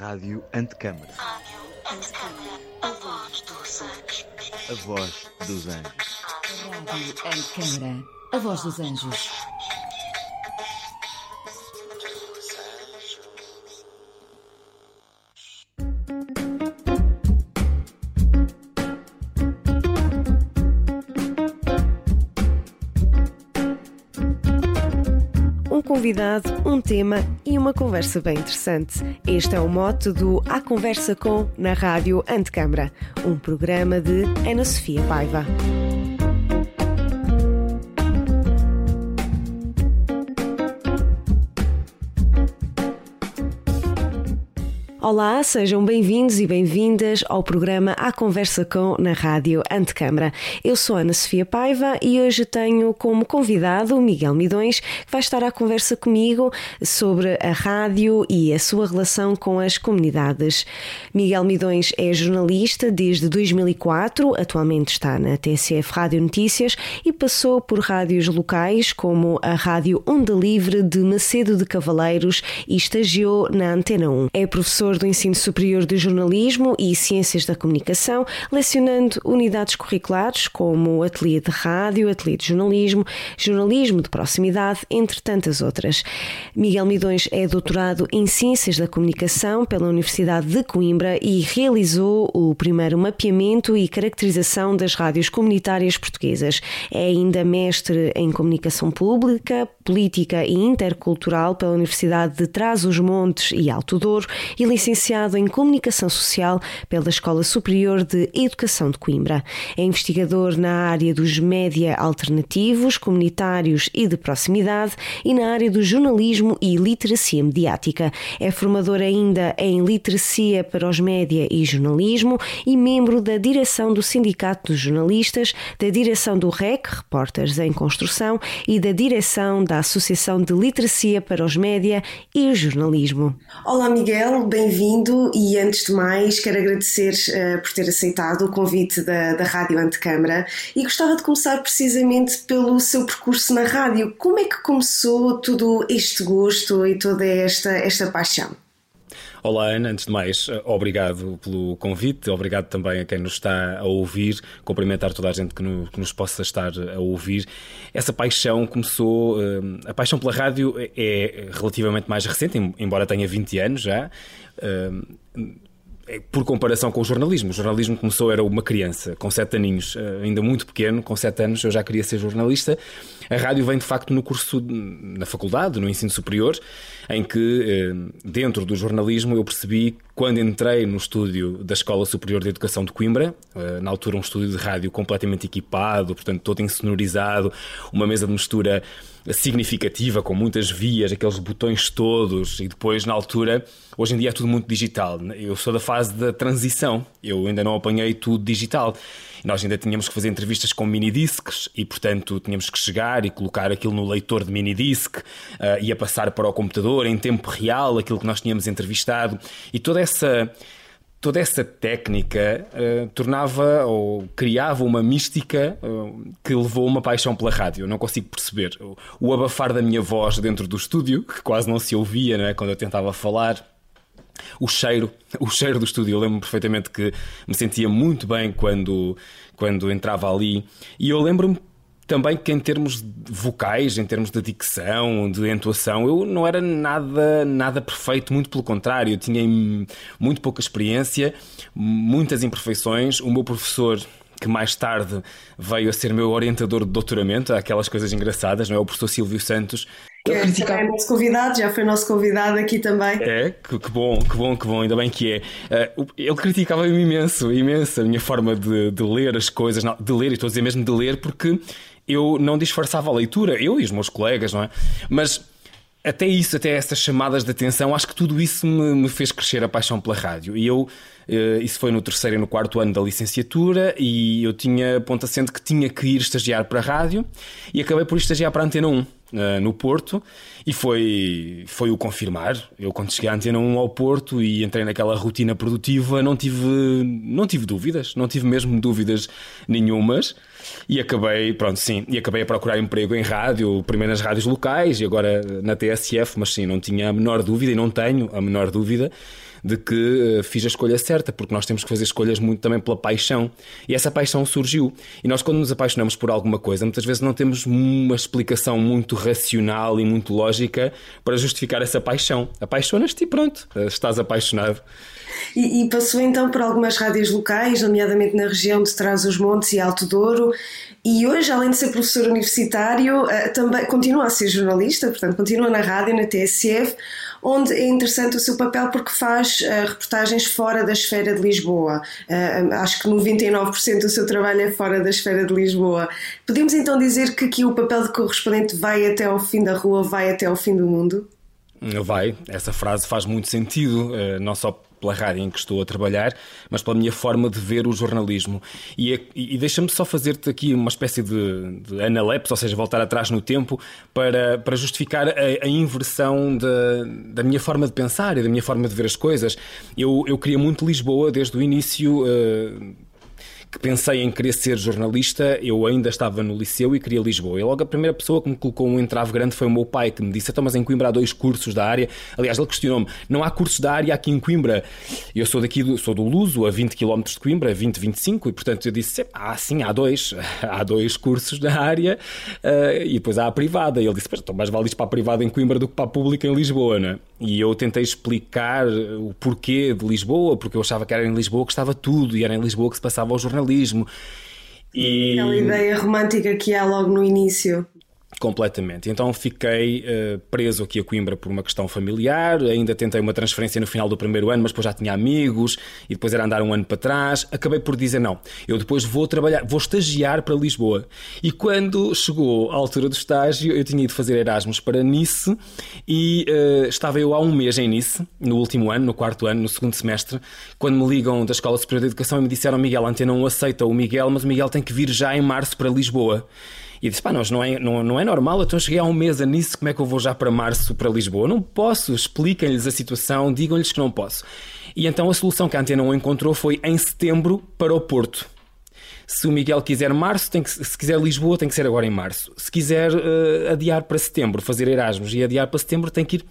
Rádio Antecâmara. A voz dos anjos. A voz dos anjos. Rádio Antecâmara. A voz dos anjos. Convidado, um tema e uma conversa bem interessante. Este é o mote do A Conversa Com na Rádio Antecâmara, um programa de Ana Sofia Paiva. Olá, sejam bem-vindos e bem-vindas ao programa A Conversa com na Rádio Antecâmara. Eu sou Ana Sofia Paiva e hoje tenho como convidado o Miguel Midões, que vai estar à conversa comigo sobre a rádio e a sua relação com as comunidades. Miguel Midões é jornalista desde 2004, atualmente está na TCF Rádio Notícias e passou por rádios locais como a Rádio Onda Livre de Macedo de Cavaleiros e estagiou na Antena 1. É professor do Ensino Superior de Jornalismo e Ciências da Comunicação, lecionando unidades curriculares como Ateliê de Rádio, Ateliê de Jornalismo, Jornalismo de Proximidade, entre tantas outras. Miguel Midões é doutorado em Ciências da Comunicação pela Universidade de Coimbra e realizou o primeiro mapeamento e caracterização das rádios comunitárias portuguesas. É ainda mestre em Comunicação Pública, Política e Intercultural pela Universidade de Trás-os-Montes e Alto Douro e licenciado em Comunicação Social pela Escola Superior de Educação de Coimbra. É investigador na área dos média alternativos, comunitários e de proximidade e na área do jornalismo e literacia mediática. É formador ainda em literacia para os média e jornalismo e membro da direção do Sindicato dos Jornalistas, da direção do REC, Repórteres em Construção, e da direção da Associação de Literacia para os Média e o Jornalismo. Olá, Miguel, bem bem-vindo e antes de mais quero agradecer uh, por ter aceitado o convite da, da Rádio Antecâmara e gostava de começar precisamente pelo seu percurso na rádio. Como é que começou todo este gosto e toda esta, esta paixão? Olá Ana, antes de mais, eh, obrigado pelo convite, obrigado também a quem nos está a ouvir, cumprimentar toda a gente que nos, que nos possa estar a ouvir. Essa paixão começou, eh, a paixão pela rádio é relativamente mais recente, embora tenha 20 anos já. É por comparação com o jornalismo. O jornalismo começou, era uma criança, com sete aninhos, eh, ainda muito pequeno, com sete anos eu já queria ser jornalista. A rádio vem de facto no curso, na faculdade, no ensino superior, em que, eh, dentro do jornalismo, eu percebi, quando entrei no estúdio da Escola Superior de Educação de Coimbra, eh, na altura um estúdio de rádio completamente equipado, portanto todo insonorizado, uma mesa de mistura significativa, com muitas vias, aqueles botões todos, e depois, na altura, hoje em dia é tudo muito digital. Eu sou da fase da transição, eu ainda não apanhei tudo digital. Nós ainda tínhamos que fazer entrevistas com minidiscs e, portanto, tínhamos que chegar e colocar aquilo no leitor de minidisc uh, e a passar para o computador em tempo real aquilo que nós tínhamos entrevistado e toda essa toda essa técnica uh, tornava ou criava uma mística uh, que levou uma paixão pela rádio. Eu não consigo perceber o, o, abafar da minha voz dentro do estúdio, que quase não se ouvia não é? quando eu tentava falar. O cheiro, o cheiro do estúdio, eu lembro perfeitamente que me sentia muito bem quando, quando entrava ali. E eu lembro-me também que em termos vocais, em termos de dicção, de entoação, eu não era nada, nada perfeito, muito pelo contrário, eu tinha muito pouca experiência, muitas imperfeições. O meu professor que mais tarde veio a ser meu orientador de doutoramento, aquelas coisas engraçadas, não é? O professor Silvio Santos. Que é, criticava... é nosso convidado, já foi nosso convidado aqui também. É, que, que, bom, que bom, que bom, ainda bem que é. Uh, ele criticava-me imenso, imenso a minha forma de, de ler as coisas, de ler, e estou a dizer mesmo de ler, porque eu não disfarçava a leitura, eu e os meus colegas, não é? Mas até isso, até essas chamadas de atenção, acho que tudo isso me, me fez crescer a paixão pela rádio. E eu, eh, isso foi no terceiro e no quarto ano da licenciatura, e eu tinha ponto assente que tinha que ir estagiar para a rádio, e acabei por estagiar para a Antena 1. Uh, no Porto e foi, foi o confirmar. Eu, quando cheguei à Antena 1 ao Porto e entrei naquela rotina produtiva, não tive, não tive dúvidas, não tive mesmo dúvidas nenhumas. E acabei, pronto, sim, e acabei a procurar emprego em rádio, primeiro nas rádios locais e agora na TSF, mas sim, não tinha a menor dúvida e não tenho a menor dúvida de que uh, fiz a escolha certa, porque nós temos que fazer escolhas muito também pela paixão. E essa paixão surgiu. E nós, quando nos apaixonamos por alguma coisa, muitas vezes não temos uma explicação muito racional e muito lógica para justificar essa paixão. Apaixonas-te e pronto, uh, estás apaixonado. E, e, passou então por algumas rádios locais, nomeadamente na região de Trás-os-Montes e Alto Douro, e hoje, além de ser professor universitário, também continua a ser jornalista, portanto, continua na rádio, na TSF, onde é interessante o seu papel porque faz uh, reportagens fora da esfera de Lisboa. Uh, acho que 99% do seu trabalho é fora da esfera de Lisboa. Podemos então dizer que aqui o papel de correspondente vai até ao fim da rua, vai até ao fim do mundo? Vai, essa frase faz muito sentido, não só pela rádio em que estou a trabalhar, mas pela minha forma de ver o jornalismo. E, e deixa-me só fazer-te aqui uma espécie de, de analepse, ou seja, voltar atrás no tempo, para, para justificar a, a inversão da, da minha forma de pensar e da minha forma de ver as coisas. Eu, eu queria muito Lisboa desde o início. Uh, que pensei em querer ser jornalista, eu ainda estava no liceu e queria Lisboa. E logo a primeira pessoa que me colocou um entrave grande foi o meu pai, que me disse: Então, mas em Coimbra há dois cursos da área. Aliás, ele questionou-me: Não há cursos da área aqui em Coimbra? Eu sou daqui, do, sou do Luso, a 20 km de Coimbra, 20, 25, e portanto eu disse: Ah, sim, há dois. Há dois cursos da área uh, e depois há a privada. E ele disse: Então, mais vale para a privada em Coimbra do que para a pública em Lisboa, não é? E eu tentei explicar o porquê de Lisboa, porque eu achava que era em Lisboa que estava tudo e era em Lisboa que se passava o E... Aquela ideia romântica que há logo no início. Completamente. Então fiquei uh, preso aqui a Coimbra por uma questão familiar. Ainda tentei uma transferência no final do primeiro ano, mas depois já tinha amigos e depois era andar um ano para trás. Acabei por dizer não. Eu depois vou trabalhar, vou estagiar para Lisboa. E quando chegou a altura do estágio, eu tinha ido fazer Erasmus para Nice e uh, estava eu há um mês em Nice, no último ano, no quarto ano, no segundo semestre, quando me ligam da Escola Superior de Educação e me disseram: Miguel, a Antena não aceita o Miguel, mas o Miguel tem que vir já em março para Lisboa. E disse: pá, não é, não, não é normal, então cheguei há um mês a nisso, como é que eu vou já para março para Lisboa? Não posso, expliquem-lhes a situação, digam-lhes que não posso. E então a solução que a Antena 1 encontrou foi em setembro para o Porto. Se o Miguel quiser março, tem que, se quiser Lisboa, tem que ser agora em março. Se quiser uh, adiar para setembro, fazer Erasmus e adiar para setembro, tem que ir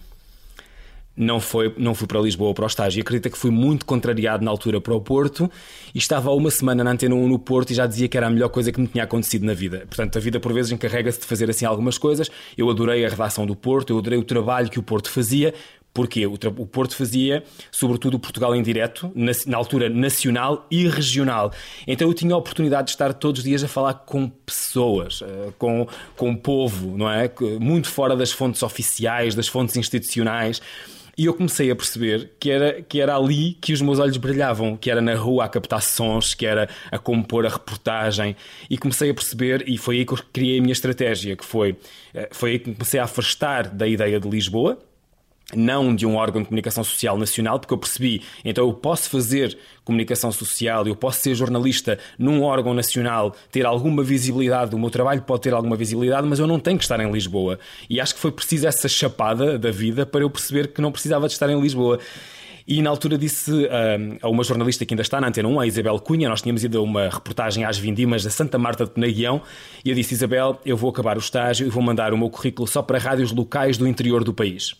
não, foi, não fui para Lisboa para o estágio. Acredita que fui muito contrariado na altura para o Porto e estava há uma semana na Antena 1 no Porto e já dizia que era a melhor coisa que me tinha acontecido na vida. Portanto, a vida por vezes encarrega-se de fazer assim algumas coisas. Eu adorei a redação do Porto, eu adorei o trabalho que o Porto fazia. Porque o, o Porto fazia, sobretudo, o Portugal em direto, na, na, altura nacional e regional. Então eu tinha a oportunidade de estar todos os dias a falar com pessoas, eh, com, com o povo, não é? Muito fora das fontes oficiais, das fontes institucionais. E eu comecei a perceber que era, que era ali que os meus olhos brilhavam, que era na rua a captar sons, que era a compor a reportagem. E comecei a perceber, e foi aí que eu criei a minha estratégia, que foi, eh, foi aí que comecei a afastar da ideia de Lisboa, não de um órgão de comunicação social nacional, porque eu percebi, então eu posso fazer comunicação social, eu posso ser jornalista num órgão nacional, ter alguma visibilidade, o meu trabalho pode ter alguma visibilidade, mas eu não tenho que estar em Lisboa. E acho que foi preciso essa chapada da vida para eu perceber que não precisava de estar em Lisboa. E na altura disse uh, a uma jornalista que ainda está na Antena 1, a Isabel Cunha, nós tínhamos ido a uma reportagem às Vindimas da Santa Marta de Penaguião, e eu disse: Isabel, eu vou acabar o estágio e vou mandar o meu currículo só para rádios locais do interior do país.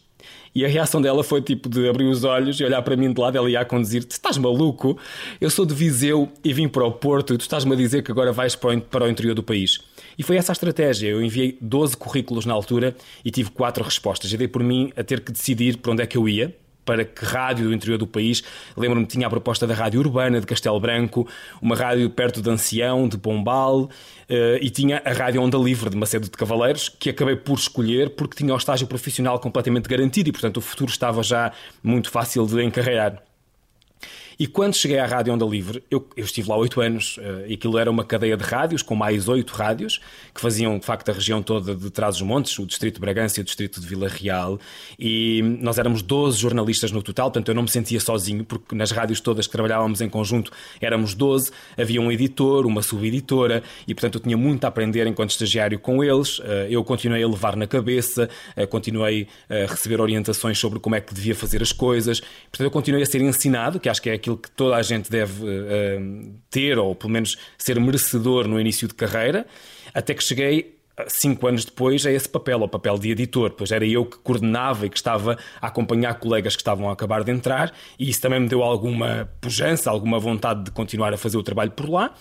E a reação dela foi tipo de abrir os olhos e olhar para mim de lado. Ela ia a conduzir: Tu estás maluco? Eu sou de Viseu e vim para o Porto e tu estás-me a dizer que agora vais para o interior do país. E foi essa a estratégia. Eu enviei 12 currículos na altura e tive 4 respostas. E dei por mim a ter que decidir para onde é que eu ia para que rádio do interior do país. Lembro-me que tinha a proposta da Rádio Urbana de Castelo Branco, uma rádio perto de Ancião, de Pombal, uh, e tinha a Rádio Onda Livre de Macedo de Cavaleiros, que acabei por escolher porque tinha o estágio profissional completamente garantido e, portanto, o futuro estava já muito fácil de encarregar. E quando cheguei à Rádio Onda Livre, eu, eu estive lá oito anos, uh, e aquilo era uma cadeia de rádios, com mais oito rádios, que faziam de facto a região toda de Trás-os-Montes, o Distrito de Bragança e o Distrito de Vila Real, e nós éramos 12 jornalistas no total, portanto eu não me sentia sozinho, porque nas rádios todas que trabalhávamos em conjunto éramos 12, havia um editor, uma subeditora, e portanto eu tinha muito a aprender enquanto estagiário com eles, uh, eu continuei a levar na cabeça, uh, continuei a receber orientações sobre como é que devia fazer as coisas, portanto eu continuei a ser ensinado, que acho que é aquilo aquilo que toda a gente deve uh, ter, ou pelo menos ser merecedor no início de carreira, até que cheguei cinco anos depois a esse papel, ao papel de editor, pois era eu que coordenava e que estava a acompanhar colegas que estavam a acabar de entrar, e isso também me deu alguma pujança, alguma vontade de continuar a fazer o trabalho por lá.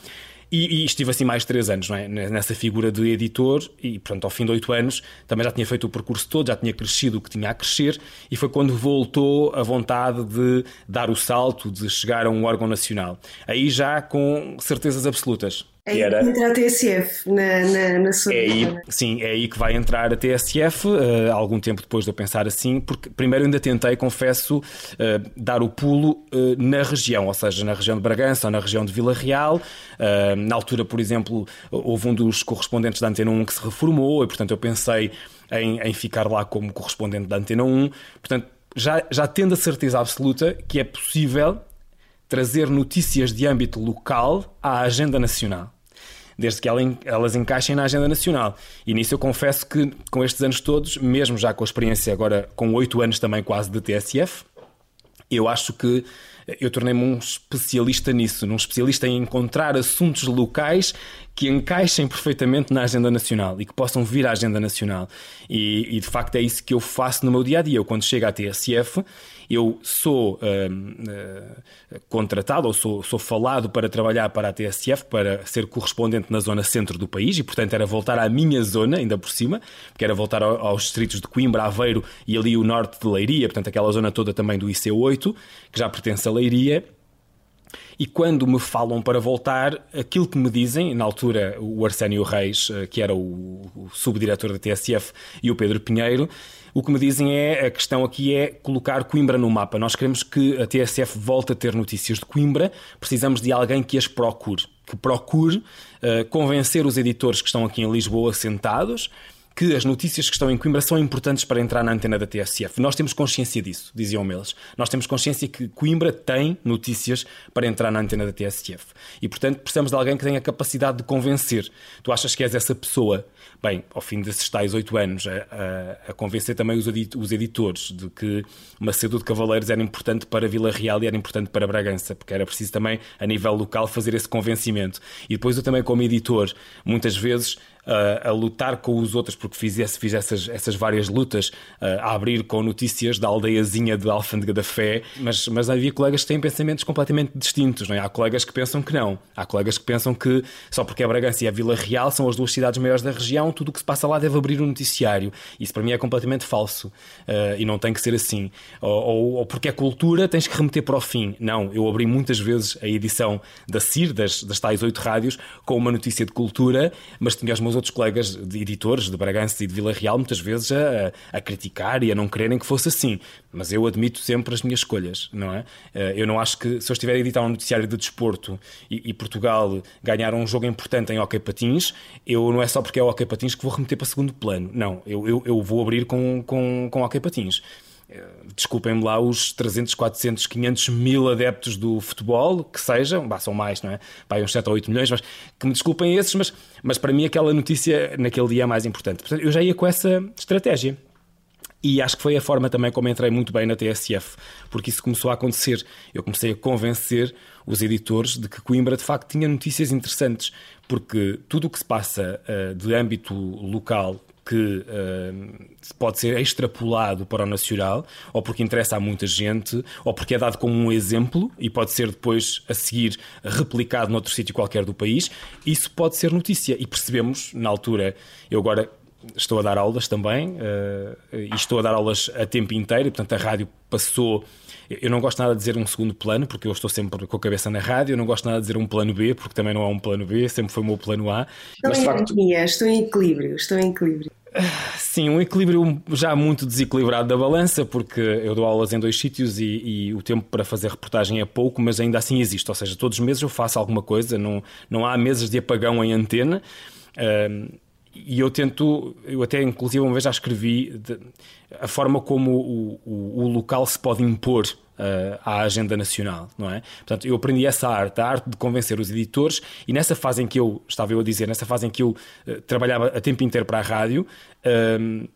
E, e, estive assim mais três anos é? nessa figura de editor e, portanto, ao fim de oito anos também já tinha feito o percurso todo, já tinha crescido o que tinha a crescer e foi quando voltou a vontade de dar o salto, de chegar a um órgão nacional. Aí já com certezas absolutas. Aí era... entra a TSF na, na, na sua é aí, Sim, é aí que vai entrar a TSF, uh, algum tempo depois de eu pensar assim, porque primeiro ainda tentei, confesso, uh, dar o pulo uh, na região, ou seja, na região de Bragança ou na região de Vila Real. na altura, por exemplo, houve um dos correspondentes da Antena 1 que se reformou e, portanto, eu pensei em, em ficar lá como correspondente da Antena 1. Portanto, já, já tendo a certeza absoluta que é possível trazer notícias de âmbito local à agenda nacional desde que elas encaixem na agenda nacional. E nisso eu confesso que, com estes anos todos, mesmo já com a experiência agora com oito anos também quase de TSF, eu acho que eu tornei-me um especialista nisso, um especialista em encontrar assuntos locais que encaixem perfeitamente na agenda nacional e que possam vir à agenda nacional. E, e de facto é isso que eu faço no meu dia a dia. Eu, quando chego à TSF, eu sou uh, uh, contratado ou sou, sou falado para trabalhar para a TSF, para ser correspondente na zona centro do país e, portanto, era voltar à minha zona, ainda por cima, que era voltar ao, aos distritos de Coimbra, Aveiro e ali o norte de Leiria, portanto, aquela zona toda também do IC8, que já pertence a Leiria. E quando me falam para voltar, aquilo que me dizem, na altura o Arsénio Reis, eh, que era o, o subdiretor da TSF, e o Pedro Pinheiro, o que me dizem é a questão aqui é colocar Coimbra no mapa. Nós queremos que a TSF volte a ter notícias de Coimbra, precisamos de alguém que as procure, que procure uh, convencer os editores que estão aqui em Lisboa sentados que as notícias que estão em Coimbra são importantes para entrar na antena da TSF. Nós temos consciência disso, diziam eles. Nós temos consciência que Coimbra tem notícias para entrar na antena da TSF. E, portanto, precisamos de alguém que tenha a capacidade de convencer. Tu achas que és essa pessoa? Bem, ao fim desses tais oito anos, a, a, a, convencer também os, os editores de que Macedo de Cavaleiros era importante para Vila Real e era importante para Bragança, porque era preciso também, a nível local, fazer esse convencimento. E depois eu também, como editor, muitas vezes a, a lutar com os outros, porque fizesse, fiz essas, essas várias lutas, a abrir com notícias da aldeiazinha de Alfândega da Fé, mas, mas havia colegas que têm pensamentos completamente distintos. Não é? Há colegas que pensam que não. Há colegas que pensam que só porque é Bragança e é Vila Real são as duas cidades maiores da região, tudo o que se passa lá deve abrir um noticiário. Isso para mim é completamente falso uh, e não tem que ser assim. Ou, ou, ou, porque é cultura, tens que remeter para o fim. Não, eu abri muitas vezes a edição da CIR, das, das tais oito rádios, com uma notícia de cultura, mas tinha os meus outros colegas de editores de Bragança e de Vila Real muitas vezes a, a, criticar e a não quererem que fosse assim. Mas eu admito sempre as minhas escolhas, não é? Eh, eu não acho que se eu estiver a editar um noticiário de desporto e, e Portugal ganhar um jogo importante em hockey patins, eu não é só porque é hockey patins que vou remeter para segundo plano. Não, eu, eu, eu vou abrir com, com, com hockey patins desculpem-me lá, os 300, 400, 500 mil adeptos do futebol, que sejam, bah, são mais, não é? Pá, uns 7 ou 8 milhões, mas que me desculpem esses, mas, mas para mim aquela notícia naquele dia é mais importante. Portanto, eu já ia com essa estratégia. E acho que foi a forma também como entrei muito bem na TSF, porque isso começou a acontecer. Eu comecei a convencer os editores de que Coimbra de facto tinha notícias interessantes, porque tudo o que se passa uh, de âmbito local que uh, pode ser extrapolado para o nacional, ou porque interessa a muita gente, ou porque é dado como um exemplo e pode ser depois a seguir replicado noutro sítio qualquer do país, isso pode ser notícia. E percebemos, na altura, eu agora estou a dar aulas também, uh, e estou a dar aulas a tempo inteiro, e, portanto a rádio passou eu não gosto nada de dizer um segundo plano, porque eu estou sempre com a cabeça na rádio. Eu não gosto nada de dizer um plano B, porque também não há um plano B, sempre foi o meu plano A. Estou mas, em facto... estou em equilíbrio, estou em equilíbrio. Sim, um equilíbrio já muito desequilibrado da balança, porque eu dou aulas em dois sítios e, e, o tempo para fazer reportagem é pouco, mas ainda assim existe. Ou seja, todos os meses eu faço alguma coisa, não, não há meses de apagão em antena. Uh, e eu tento, eu até inclusive uma vez já escrevi de, a forma como o, o, o, local se pode impor uh, à agenda nacional, não é? Portanto, eu aprendi essa arte, a arte de convencer os editores, e nessa fase em que eu, estava eu a dizer, nessa fase em que eu uh, trabalhava a tempo inteiro para a rádio, uh,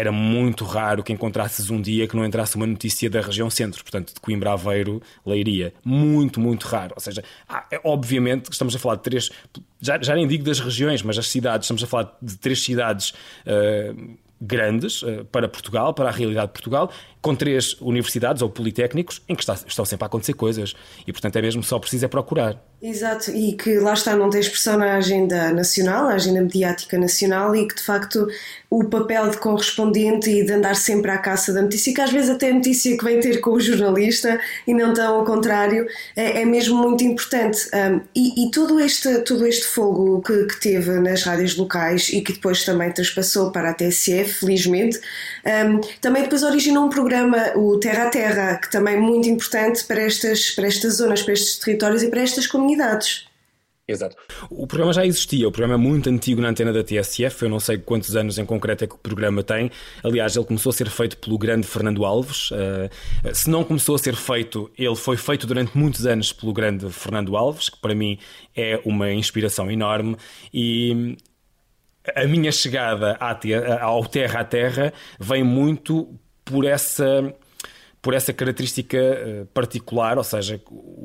era muito raro que encontrasses um dia que não entrasse uma notícia da região centro, portanto, de Coimbra, Aveiro, Leiria. Muito, muito raro. Ou seja, ah, é, obviamente estamos a falar de três, já, já nem digo das regiões, mas as cidades, estamos a falar de três cidades. Uh, grandes uh, para Portugal, para a realidade de Portugal, com três universidades ou politécnicos em que está, estão sempre a acontecer coisas. E, portanto, é mesmo só preciso é procurar. Exato, e que lá está, não tem expressão na agenda nacional, a agenda mediática nacional, e que de facto o papel de correspondente e de andar sempre à caça da notícia, que às vezes até a notícia que vem ter com o jornalista e não tão ao contrário, é, é mesmo muito importante. Um, e, e, todo, este, todo este fogo que, que, teve nas rádios locais e que depois também transpassou para a TSF, felizmente, um, também depois originou um programa, o Terra a Terra, que também é muito importante para estas, para estas zonas, para estes territórios e para estas comunidades. Exato. O programa já existia, o programa é muito antigo na antena da TSF, eu não sei quantos anos em concreto é que o programa tem. Aliás, ele começou a ser feito pelo grande Fernando Alves. Uh, se não começou a ser feito, ele foi feito durante muitos anos pelo grande Fernando Alves, que para mim é uma inspiração enorme. E a minha chegada ao Terra a Terra vem muito por essa por essa característica eh, particular, ou seja,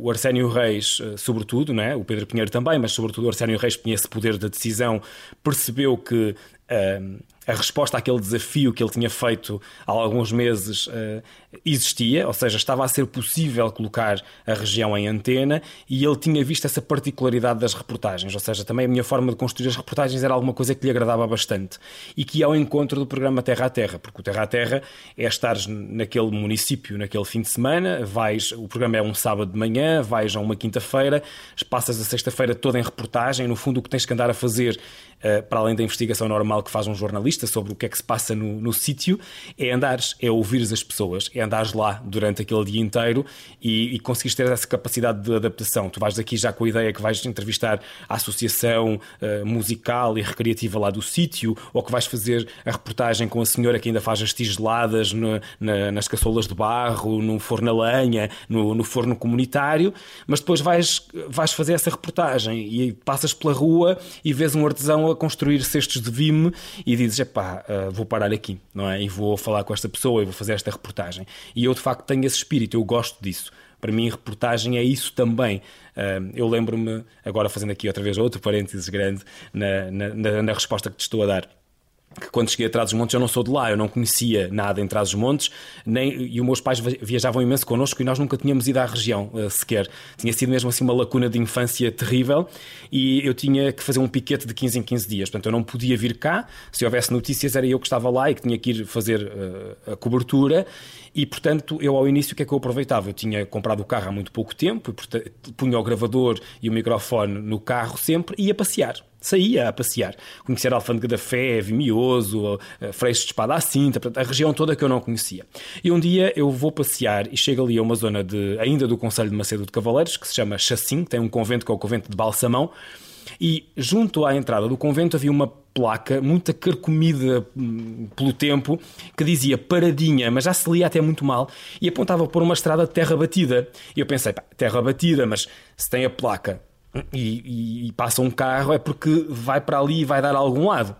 o Arsénio Reis, eh, sobretudo, né? o Pedro Pinheiro também, mas sobretudo o Arsénio Reis tinha esse poder de decisão, percebeu que uh, a resposta àquele desafio que ele tinha feito há alguns meses uh, existia, ou seja, estava a ser possível colocar a região em antena e ele tinha visto essa particularidade das reportagens, ou seja, também a minha forma de construir as reportagens era alguma coisa que lhe agradava bastante e que ia ao encontro do programa Terra a Terra, porque o Terra a Terra é estar naquele município naquele fim de semana, vais, o programa é um sábado de manhã, vais a uma quinta-feira, passas a sexta-feira toda em reportagem, no fundo o que tens que andar a fazer uh, para além da investigação normal que faz um jornalista sobre o que é que se passa no, no sítio, é andares, é ouvires as pessoas, é andares lá durante aquele dia inteiro e, e conseguires ter essa capacidade de adaptação. Tu vais daqui já com a ideia que vais entrevistar a associação uh, musical e recreativa lá do sítio, ou que vais fazer a reportagem com a senhora que ainda faz as tigeladas no, na, nas caçolas de barro, no forno a lenha, no, no forno comunitário, mas depois vais, vais fazer essa reportagem e passas pela rua e vês um artesão a construir cestos de vime e dizes, epá, uh, vou parar aqui, não é? E vou falar com esta pessoa e vou fazer esta reportagem. E eu, de facto, tenho esse espírito, eu gosto disso. Para mim, reportagem é isso também. Uh, eu lembro-me, agora fazendo aqui outra vez outro parênteses grande na, na, na resposta que te estou a dar que quando cheguei a Trás-os-Montes eu não sou de lá, eu não conhecia nada em Trás-os-Montes, nem, e os meus pais viajavam imenso connosco e nós nunca tínhamos ido à região uh, sequer. Tinha sido mesmo assim uma lacuna de infância terrível e eu tinha que fazer um piquete de 15 em 15 dias, portanto eu não podia vir cá, se houvesse notícias era eu que estava lá e que tinha que ir fazer uh, a cobertura e portanto eu ao início o que é que eu aproveitava? Eu tinha comprado o carro há muito pouco tempo punha o gravador e o microfone no carro sempre e ia passear saía a passear, conhecer a Alfândega da Fé, Vimioso, Freixo de Espada à Cinta, a região toda que eu não conhecia. E um dia eu vou passear e chego ali a uma zona de, ainda do Conselho de Macedo de Cavaleiros, que se chama Chassim, tem um convento que é o convento de Balsamão, e junto à entrada do convento havia uma placa muito carcomida hum, pelo tempo que dizia paradinha, mas já se lia até muito mal e apontava por uma estrada de terra batida. E eu pensei, pá, terra batida, mas se tem a placa e, e, e passa um carro é porque vai para ali e vai dar a algum lado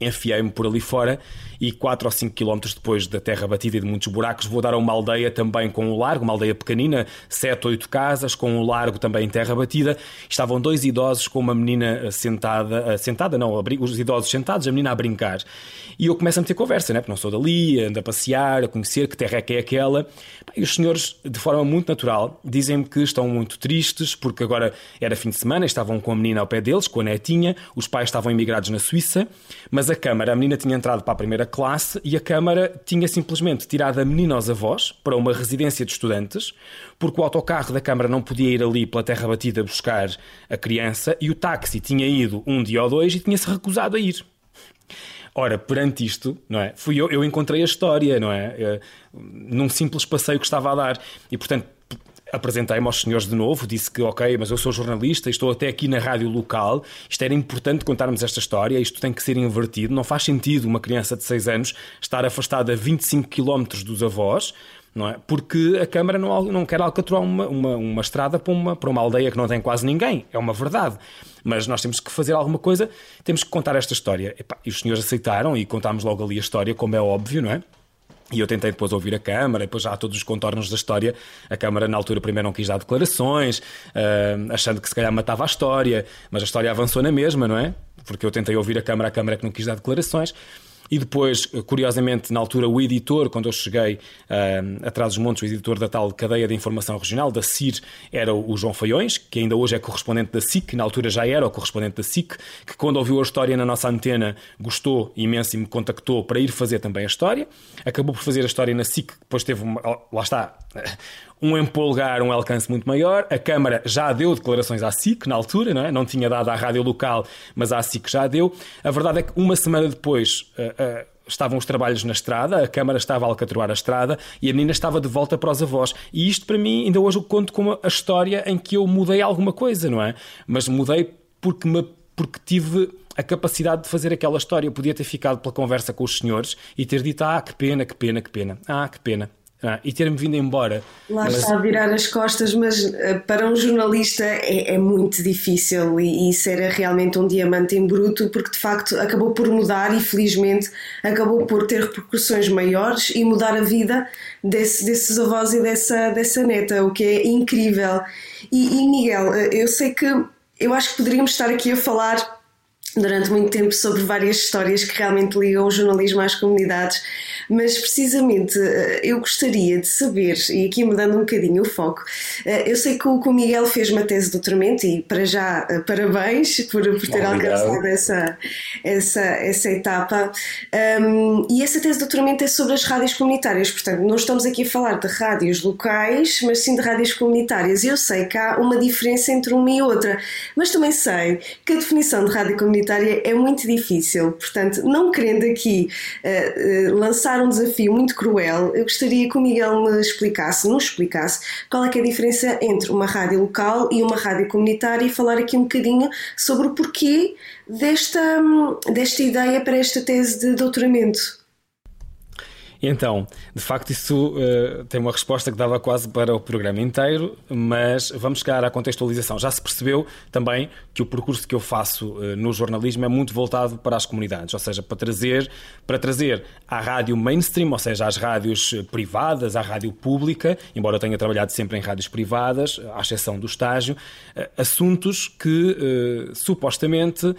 enfiei-me por ali fora e 4 ou 5 quilómetros depois da terra batida e de muitos buracos vou dar a uma aldeia também com um largo, uma aldeia pequenina, 7, 8 casas, com um largo também em terra batida. Estavam dois idosos com uma menina sentada, sentada não, os idosos sentados, a menina a brincar. E eu começo a meter conversa, né? porque não sou dali, ando a passear, a conhecer que terra é que é aquela. E os senhores, de forma muito natural, dizem-me que estão muito tristes porque agora era fim de semana, estavam com a menina ao pé deles, com a netinha, os pais estavam imigrados na Suíça, mas a Câmara, a menina tinha entrado para a primeira classe e a Câmara tinha simplesmente tirado a menina aos avós para uma residência de estudantes, porque o autocarro da Câmara não podia ir ali pela terra batida buscar a criança e o táxi tinha ido um dia ou dois e tinha-se recusado a ir. Ora, perante isto, não é? Fui eu, eu encontrei a história, não é? Eh, num simples passeio que estava a dar. E, portanto, apresentei-me aos senhores de novo, disse que, ok, mas eu sou jornalista, estou até aqui na rádio local, isto era importante contarmos esta história, isto tem que ser invertido, não faz sentido uma criança de 6 anos estar afastada a 25 km dos avós, não é? Porque a Câmara não, não quer alcatrar uma, uma, uma estrada para uma, para uma aldeia que não tem quase ninguém, é uma verdade. Mas nós temos que fazer alguma coisa, temos que contar esta história. e os senhores aceitaram e contámos logo ali a história, como é óbvio, não é? E eu tentei depois ouvir a Câmara, depois já há todos os contornos da história. A Câmara, na altura, primeiro não quis dar declarações, uh, achando que se calhar matava a história, mas a história avançou na mesma, não é? Porque eu tentei ouvir a Câmara, a Câmara que não quis dar declarações. E depois, curiosamente, na altura, o editor, quando eu cheguei uh, atrás dos montes, o editor da tal cadeia de informação regional, da CIR, era o João Faiões, que ainda hoje é correspondente da SIC, na altura já era o correspondente da SIC, que quando ouviu a história na nossa antena gostou imenso e me contactou para ir fazer também a história. Acabou por fazer a história na SIC, depois teve uma. Lá está um empolgar, um alcance muito maior. A Câmara já deu declarações à SIC na altura, não, é? não tinha dado à rádio local, mas à SIC já deu. A verdade é que uma semana depois. Uh, uh, estavam os trabalhos na estrada, a Câmara estava a alcatroar a estrada e a menina estava de volta para os avós. E isto para mim, ainda hoje eu conto como a história em que eu mudei alguma coisa, não é? Mas mudei porque, me, porque tive a capacidade de fazer aquela história. Eu podia ter ficado pela conversa com os senhores e ter dito: Ah, que pena, que pena, que pena. Ah, que pena. Ah, e ter-me vindo embora. Lá mas... está a virar as costas, mas uh, para um jornalista é, é muito difícil e, e, isso era realmente um diamante em bruto, porque de facto acabou por mudar e felizmente acabou por ter repercussões maiores e mudar a vida desse, desses avós e dessa, dessa neta, o que é incrível. E, e Miguel, uh, eu sei que eu acho que poderíamos estar aqui a falar durante muito tempo sobre várias histórias que realmente ligam o jornalismo às comunidades, mas precisamente eh, eu gostaria de saber, e aqui mudando um bocadinho o foco, eh, eu sei que o, Miguel fez uma tese de doutoramento e para já eh, parabéns por, por ter alcançado essa, essa, essa etapa. Um, e essa tese de doutoramento é sobre as rádios comunitárias, portanto, não estamos aqui a falar de rádios locais, mas sim de rádios comunitárias. Eu sei que há uma diferença entre uma e outra, mas também sei que a definição de rádio comunitária é muito difícil, portanto, não querendo aqui uh, uh, lançar um desafio muito cruel, eu gostaria que o Miguel me explicasse, nos explicasse, qual é, é a diferença entre uma rádio local e uma rádio comunitária e falar aqui um bocadinho sobre o porquê desta, desta ideia para esta tese de doutoramento. Então, de facto, isso uh, tem uma resposta que dava quase para o programa inteiro, mas vamos chegar à contextualização. Já se percebeu também que o percurso que eu faço uh, no jornalismo é muito voltado para as comunidades, ou seja, para trazer, para trazer à rádio mainstream, ou seja, às rádios privadas, à rádio pública, embora eu tenha trabalhado sempre em rádios privadas, à exceção do estágio, uh, assuntos que supostamente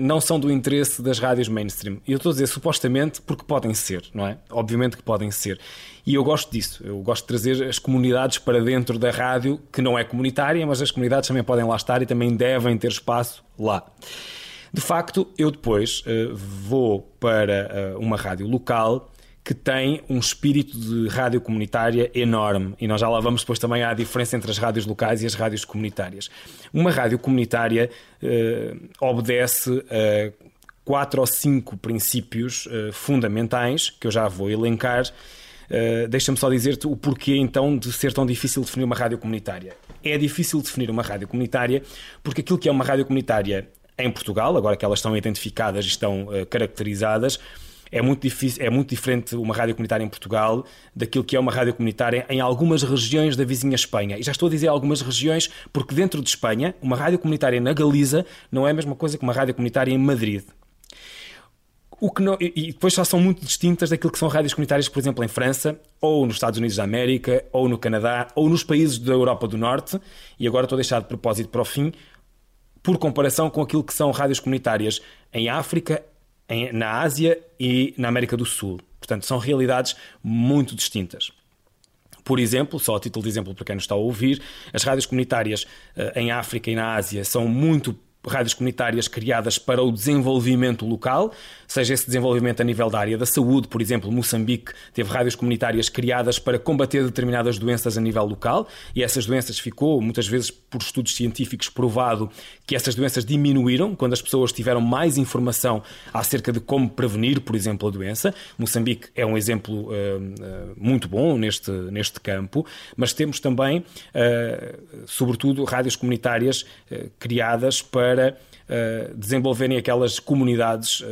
não são do interesse das rádios mainstream. E eu estou a dizer supostamente porque podem ser, não é? Obviamente que podem ser. E eu gosto disso, eu gosto de trazer as comunidades para dentro da rádio, que não é comunitária, mas as comunidades também podem lá estar e também devem ter espaço lá. De facto, eu depois uh, vou para uh, uma rádio local que tem um espírito de rádio comunitária enorme. E nós já lá vamos depois também à diferença entre as rádios locais e as rádios comunitárias. Uma rádio comunitária uh, obedece a quatro ou cinco princípios uh, fundamentais que eu já vou elencar. Uh, Deixa-me só dizer-te o porquê então de ser tão difícil definir uma rádio comunitária. É difícil definir uma rádio comunitária porque aquilo que é uma rádio comunitária em Portugal, agora que elas estão identificadas e estão uh, caracterizadas, é muito, difícil, é muito diferente uma rádio comunitária em Portugal daquilo que é uma rádio comunitária em algumas regiões da vizinha Espanha. E já estou a dizer algumas regiões porque dentro de Espanha, uma rádio comunitária na Galiza não é a mesma coisa que uma rádio comunitária em Madrid. O que não, e depois já são muito distintas daquilo que são rádios comunitárias, por exemplo, em França, ou nos Estados Unidos da América, ou no Canadá, ou nos países da Europa do Norte, e agora estou a deixar de propósito para o fim, por comparação com aquilo que são rádios comunitárias em África, em, na Ásia e na América do Sul. Portanto, são realidades muito distintas. Por exemplo, só a título de exemplo para quem nos está a ouvir, as rádios comunitárias uh, em África e na Ásia são muito rádios comunitárias criadas para o desenvolvimento local, seja esse desenvolvimento a nível da área da saúde, por exemplo, Moçambique teve rádios comunitárias criadas para combater determinadas doenças a nível local e essas doenças ficou, muitas vezes por estudos científicos, provado que essas doenças diminuíram quando as pessoas tiveram mais informação acerca de como prevenir, por exemplo, a doença. Moçambique é um exemplo uh, uh, muito bom neste, neste campo, mas temos também, uh, sobretudo, rádios comunitárias criadas para desenvolverem aquelas comunidades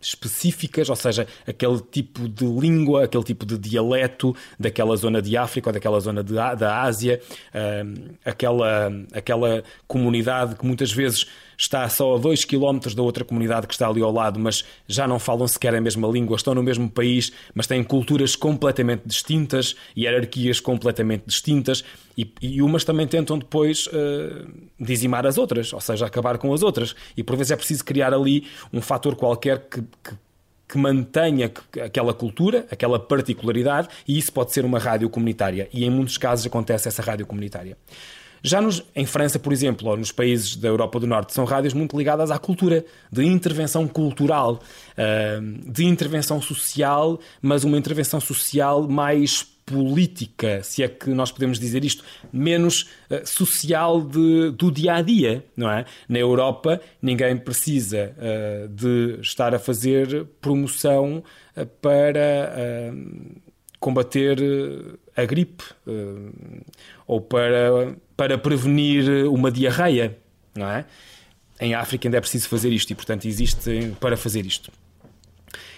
específicas, ou seja, aquele tipo de língua, aquele tipo de dialeto daquela zona de África ou daquela zona de, da Ásia, uh, aquela, aquela comunidade que muitas vezes está só a 2 km da outra comunidade que está ali ao lado, mas já não falam sequer a mesma língua, estão no mesmo país, mas têm culturas completamente distintas, hierarquias completamente distintas, e, e umas também tentam depois uh, dizimar as outras, ou seja, acabar com as outras. E por vezes é preciso criar ali um fator qualquer que, que que mantenha aquela cultura, aquela particularidade, e isso pode ser uma rádio comunitária. E em muitos casos acontece essa rádio comunitária. Já nos, em França, por exemplo, ou nos países da Europa do Norte, são rádios muito ligadas à cultura, de intervenção cultural, de intervenção social, mas uma intervenção social mais política, se é que nós podemos dizer isto, menos uh, social de, do dia a dia, não é? Na Europa, ninguém precisa uh, de estar a fazer promoção uh, para combater a gripe ou para para prevenir uma diarreia, não é? Em África ainda é preciso fazer isto e, portanto, existe para fazer isto.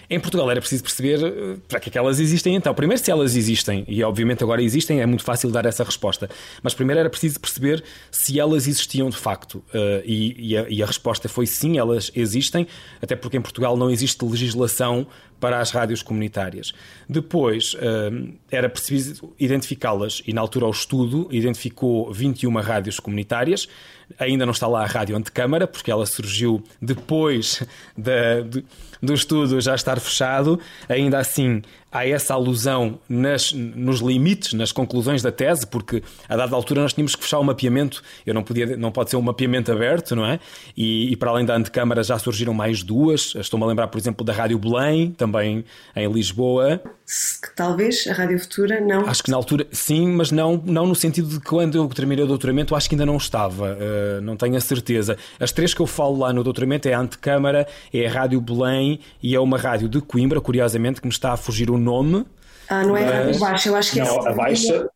Em Portugal era preciso perceber eh, para que é que elas existem então. Primeiro, se elas existem, e obviamente agora existem, é muito fácil dar essa resposta. Mas primeiro era preciso perceber se elas existiam de facto. Uh, e, e, a, e, a, resposta foi sim, elas existem, até porque em Portugal não existe legislação para as rádios comunitárias. Depois uh, era preciso identificá-las, e na altura o estudo identificou 21 rádios comunitárias. Ainda não está lá a rádio antecâmara, porque ela surgiu depois da. Do estudo já estar fechado, ainda assim há essa alusão nas, nos limites, nas conclusões da tese, porque a dada altura nós tínhamos que fechar o mapeamento, eu não, podia, não pode ser um mapeamento aberto, não é? E, e para além da antecâmara já surgiram mais duas, estou-me a lembrar, por exemplo, da Rádio Belém, também em Lisboa. Talvez a Rádio Futura não. Acho que na altura sim, mas não, não no sentido de que quando eu terminei o doutoramento, acho que ainda não estava, uh, não tenho a certeza. As três que eu falo lá no doutoramento é a antecâmara, é a Rádio Belém e é uma rádio de Coimbra, curiosamente, que me está a fugir o nome. Ah, não é a Rádio Baixa, eu acho que é não, é. A Baixa.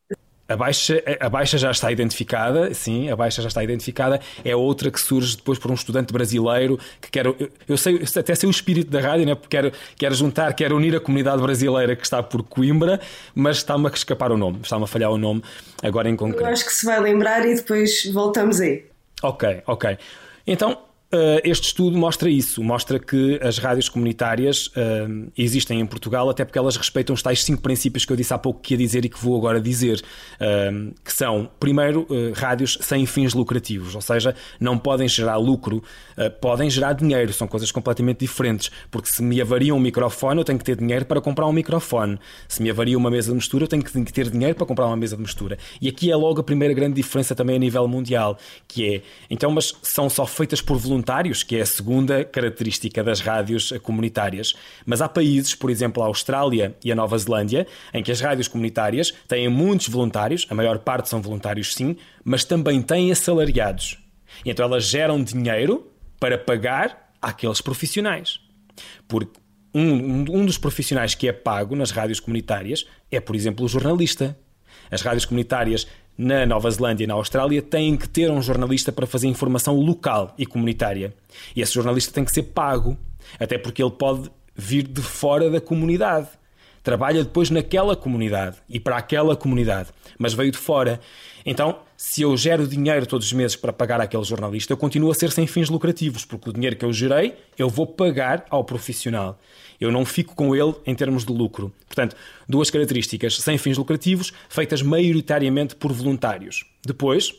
A baixa, a baixa já está identificada, sim, a baixa já está identificada. É outra que surge depois por um estudante brasileiro que quer. Eu, eu sei, até sei o espírito da rádio, né? porque quer, quer juntar, quer unir a comunidade brasileira que está por Coimbra, mas está-me a escapar o nome, está-me a falhar o nome agora em concreto. Eu acho que se vai lembrar e depois voltamos aí. Ok, ok. Então, este estudo mostra isso, mostra que as rádios comunitárias uh, existem em Portugal, até porque elas respeitam os tais cinco princípios que eu disse há pouco que ia dizer e que vou agora dizer, uh, que são, primeiro, rádios sem fins lucrativos, ou seja, não podem gerar lucro, podem gerar dinheiro, são coisas completamente diferentes, porque se me avaria um microfone, eu tenho que ter dinheiro para comprar um microfone, se me avaria uma mesa de mistura, eu tenho que ter dinheiro para comprar uma mesa de mistura. E aqui é logo a primeira grande diferença também a nível mundial, que é, então, mas são só feitas por voluntários voluntários, que é a segunda característica das rádios comunitárias. Mas há países, por exemplo, a Austrália e a Nova Zelândia, em que as rádios comunitárias têm muitos voluntários, a maior parte são voluntários sim, mas também têm assalariados. Então elas geram dinheiro para pagar àqueles profissionais. Porque um, um dos profissionais que é pago nas rádios comunitárias é, por exemplo, o jornalista. As rádios comunitárias na Nova Zelândia e na Austrália têm que ter um jornalista para fazer informação local e comunitária. E esse jornalista tem que ser pago, até porque ele pode vir de fora da comunidade. Trabalha depois naquela comunidade e para aquela comunidade, mas veio de fora. Então, se eu gero dinheiro todos os meses para pagar aquele jornalista, eu continuo a ser sem fins lucrativos, porque o dinheiro que eu gerei eu vou pagar ao profissional. Eu não fico com ele em termos de lucro. Portanto, duas características sem fins lucrativos, feitas maioritariamente por voluntários. Depois,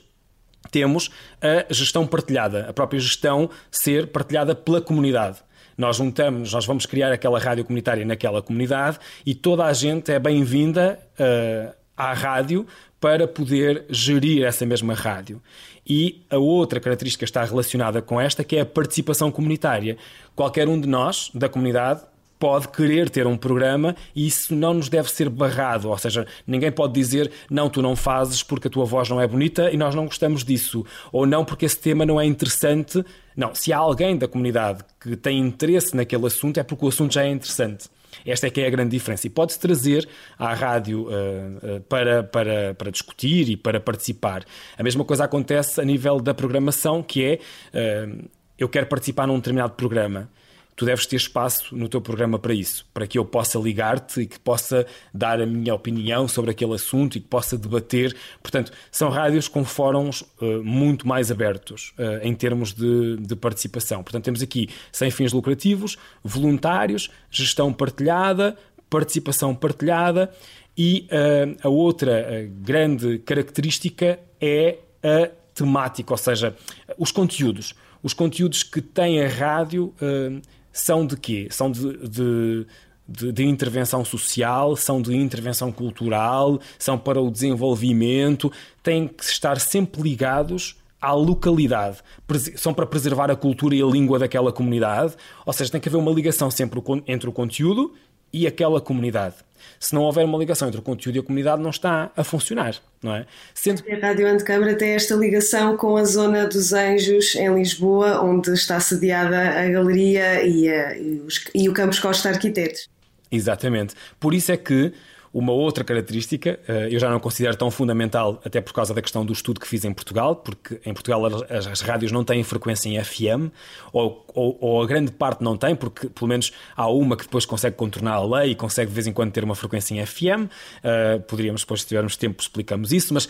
temos a gestão partilhada, a própria gestão ser partilhada pela comunidade. Nós juntamos, nós vamos criar aquela rádio comunitária naquela comunidade e toda a gente é bem-vinda uh, à rádio para poder gerir essa mesma rádio. E a outra característica está relacionada com esta, que é a participação comunitária. Qualquer um de nós, da comunidade, pode querer ter um programa e isso não nos deve ser barrado, ou seja, ninguém pode dizer não, tu não fazes porque a tua voz não é bonita e nós não gostamos disso, ou não porque esse tema não é interessante. Não, se há alguém da comunidade que tem interesse naquele assunto é porque o assunto já é interessante. Esta é que é a grande diferença. E pode-se trazer à rádio uh, uh, para, para, para discutir e para participar. A mesma coisa acontece a nível da programação, que é uh, eu quero participar num determinado programa tu deves ter espaço no teu programa para isso, para que eu possa ligar-te e que possa dar a minha opinião sobre aquele assunto e que possa debater. Portanto, são rádios com fóruns uh, muito mais abertos uh, em termos de, de, participação. Portanto, temos aqui sem fins lucrativos, voluntários, gestão partilhada, participação partilhada e uh, a outra grande característica é a temática, ou seja, os conteúdos. Os conteúdos que tem a rádio são de quê? São de, de, de, de, intervenção social, são de intervenção cultural, são para o desenvolvimento, têm que estar sempre ligados à localidade. São para preservar a cultura e a língua daquela comunidade, ou seja, tem que haver uma ligação sempre entre o conteúdo e aquela comunidade. Se não houver uma ligação entre o conteúdo e a comunidade, não está a funcionar, não é? Sendo... A Rádio Antecâmara tem esta ligação com a zona dos Anjos, em Lisboa, onde está sediada a galeria e, a, e, os, e o Campus Costa Arquitetos. Exatamente. Por isso é que uma outra característica, eh, eu já não considero tão fundamental, até por causa da questão do estudo que fiz em Portugal, porque em Portugal as, as rádios não têm frequência em FM, ou, ou, ou, a grande parte não tem, porque pelo menos há uma que depois consegue contornar a lei e consegue de vez em quando ter uma frequência em FM. Uh, eh, poderíamos, depois, se tivermos tempo, explicamos isso, mas uh,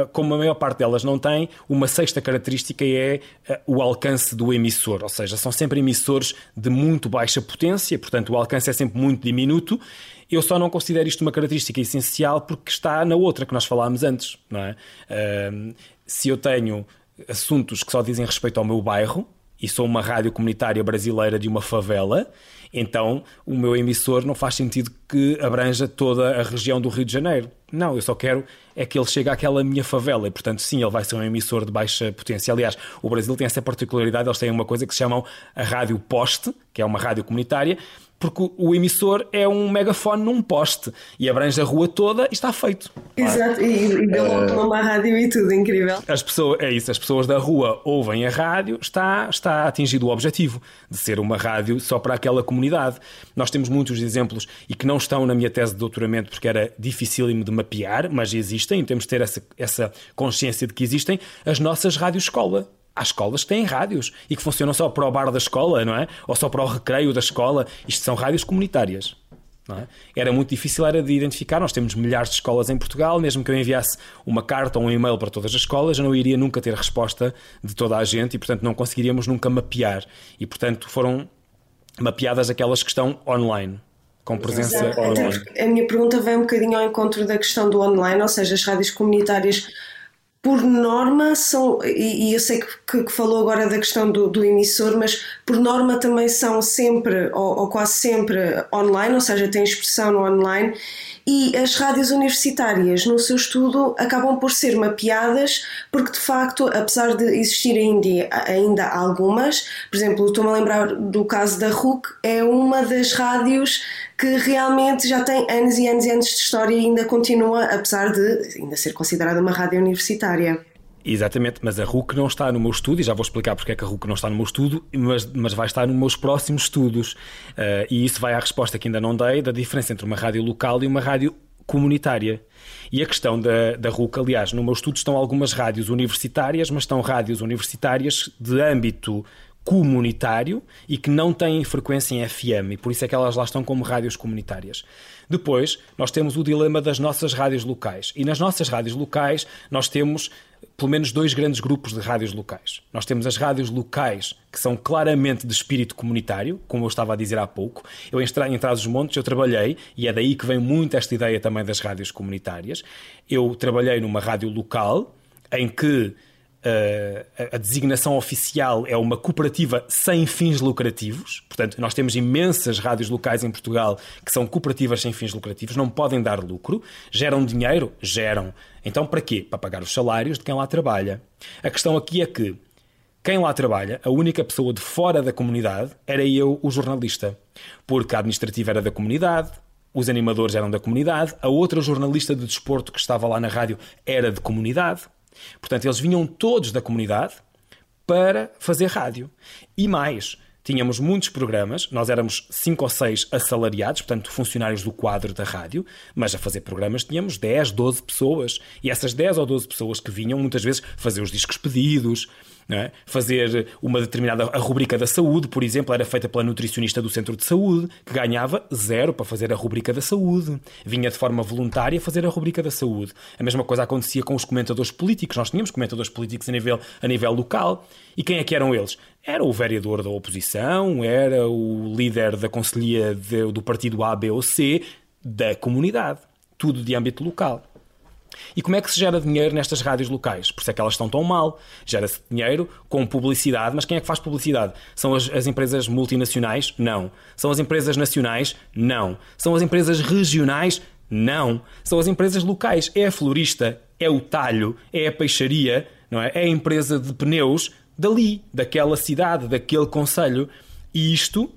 uh, como a maior parte delas não tem, uma sexta característica é o alcance do emissor, ou seja, são sempre emissores de muito baixa potência, portanto o alcance é sempre muito diminuto eu só não considero isto uma característica essencial porque está na outra que nós falámos antes, não é? Uh, se eu tenho assuntos que só dizem respeito ao meu bairro e sou uma rádio comunitária brasileira de uma favela, então o meu emissor não faz sentido que abranja toda a região do Rio de Janeiro. Não, eu só quero é que ele chegue àquela minha favela e, portanto, sim, ele vai ser um emissor de baixa potência. Aliás, o Brasil tem essa particularidade, eles têm uma coisa que se chamam a rádio poste, que é uma rádio comunitária, porque o emissor é um megafone num poste e abrange a rua toda e está feito. Exato, e, e deu uh, uma rádio e tudo, incrível. As pessoas, é isso, as pessoas da rua ouvem a rádio, está, está atingido o objetivo de ser uma rádio só para aquela comunidade. Nós temos muitos exemplos e que não estão na minha tese de doutoramento porque era dificílimo de mapear, mas existem, temos de ter essa, essa consciência de que existem as nossas rádios escola há escolas que têm rádios e que funcionam só para o bar da escola, não é? Ou só para o recreio da escola. Isto são rádios comunitárias. É? Era muito difícil era de identificar. Nós temos milhares de escolas em Portugal. Mesmo que eu enviasse uma carta ou um e-mail para todas as escolas, eu não iria nunca ter resposta de toda a gente e, portanto, não conseguiríamos nunca mapear. E, portanto, foram mapeadas aquelas que estão online com presença Exato. online. A minha pergunta vem um bocadinho ao encontro da questão do online, ou seja, as rádios comunitárias por norma são, e, e eu sei que, que, falou agora da questão do, do, emissor, mas por norma também são sempre, ou, ou, quase sempre, online, ou seja, têm expressão no online, e as rádios universitárias, no seu estudo, acabam por ser mapeadas, porque de facto, apesar de existirem ainda, ainda algumas, por exemplo, estou-me a lembrar do caso da RUC, é uma das rádios que realmente já tem anos e anos e anos de história e ainda continua, apesar de ainda ser considerada uma rádio universitária. Exatamente, mas a RUC não está no meu estudo, e já vou explicar porque é que a RUC não está no meu estudo, mas, mas vai estar nos meus próximos estudos. Uh, e isso vai à resposta que ainda não dei da diferença entre uma rádio local e uma rádio comunitária. E a questão da, da RUC, aliás, no meu estudo estão algumas rádios universitárias, mas estão rádios universitárias de âmbito comunitário e que não têm frequência em FM e por isso é que elas lá estão como rádios comunitárias. Depois, nós temos o dilema das nossas rádios locais. E nas nossas rádios locais, nós temos pelo menos dois grandes grupos de rádios locais. Nós temos as rádios locais, que são claramente de espírito comunitário, como eu estava a dizer há pouco. Eu em, em Trás-os-Montes eu trabalhei, e é daí que vem muito esta ideia também das rádios comunitárias. Eu trabalhei numa rádio local, em que a designação oficial é uma cooperativa sem fins lucrativos. Portanto, nós temos imensas rádios locais em Portugal que são cooperativas sem fins lucrativos, não podem dar lucro. Geram dinheiro? Geram. Então, para quê? Para pagar os salários de quem lá trabalha. A questão aqui é que quem lá trabalha, a única pessoa de fora da comunidade, era eu, o jornalista. Porque a administrativa era da comunidade, os animadores eram da comunidade, a outra jornalista de desporto que estava lá na rádio era de comunidade. Portanto, eles vinham todos da comunidade para fazer rádio. E mais, tínhamos muitos programas, nós éramos cinco ou seis assalariados, portanto, funcionários do quadro da rádio, mas a fazer programas tínhamos 10, 12 pessoas. E essas 10 ou 12 pessoas que vinham muitas vezes fazer os discos pedidos, é? Fazer uma determinada a rubrica da saúde, por exemplo, era feita pela nutricionista do centro de saúde, que ganhava zero para fazer a rubrica da saúde. Vinha de forma voluntária fazer a rubrica da saúde. A mesma coisa acontecia com os comentadores políticos. Nós tínhamos comentadores políticos a nível, a nível local. E quem é que eram eles? Era o vereador da oposição, era o líder da conselhia de, do partido A, B ou C, da comunidade. Tudo de âmbito local. E como é que se gera dinheiro nestas rádios locais? Por isso é que elas estão tão mal. Gera-se dinheiro com publicidade, mas quem é que faz publicidade? São as, as, empresas multinacionais? Não. São as empresas nacionais? Não. São as empresas regionais? Não. São as empresas locais. É a florista, é o talho, é a peixaria, não é? É a empresa de pneus dali, daquela cidade, daquele conselho. E isto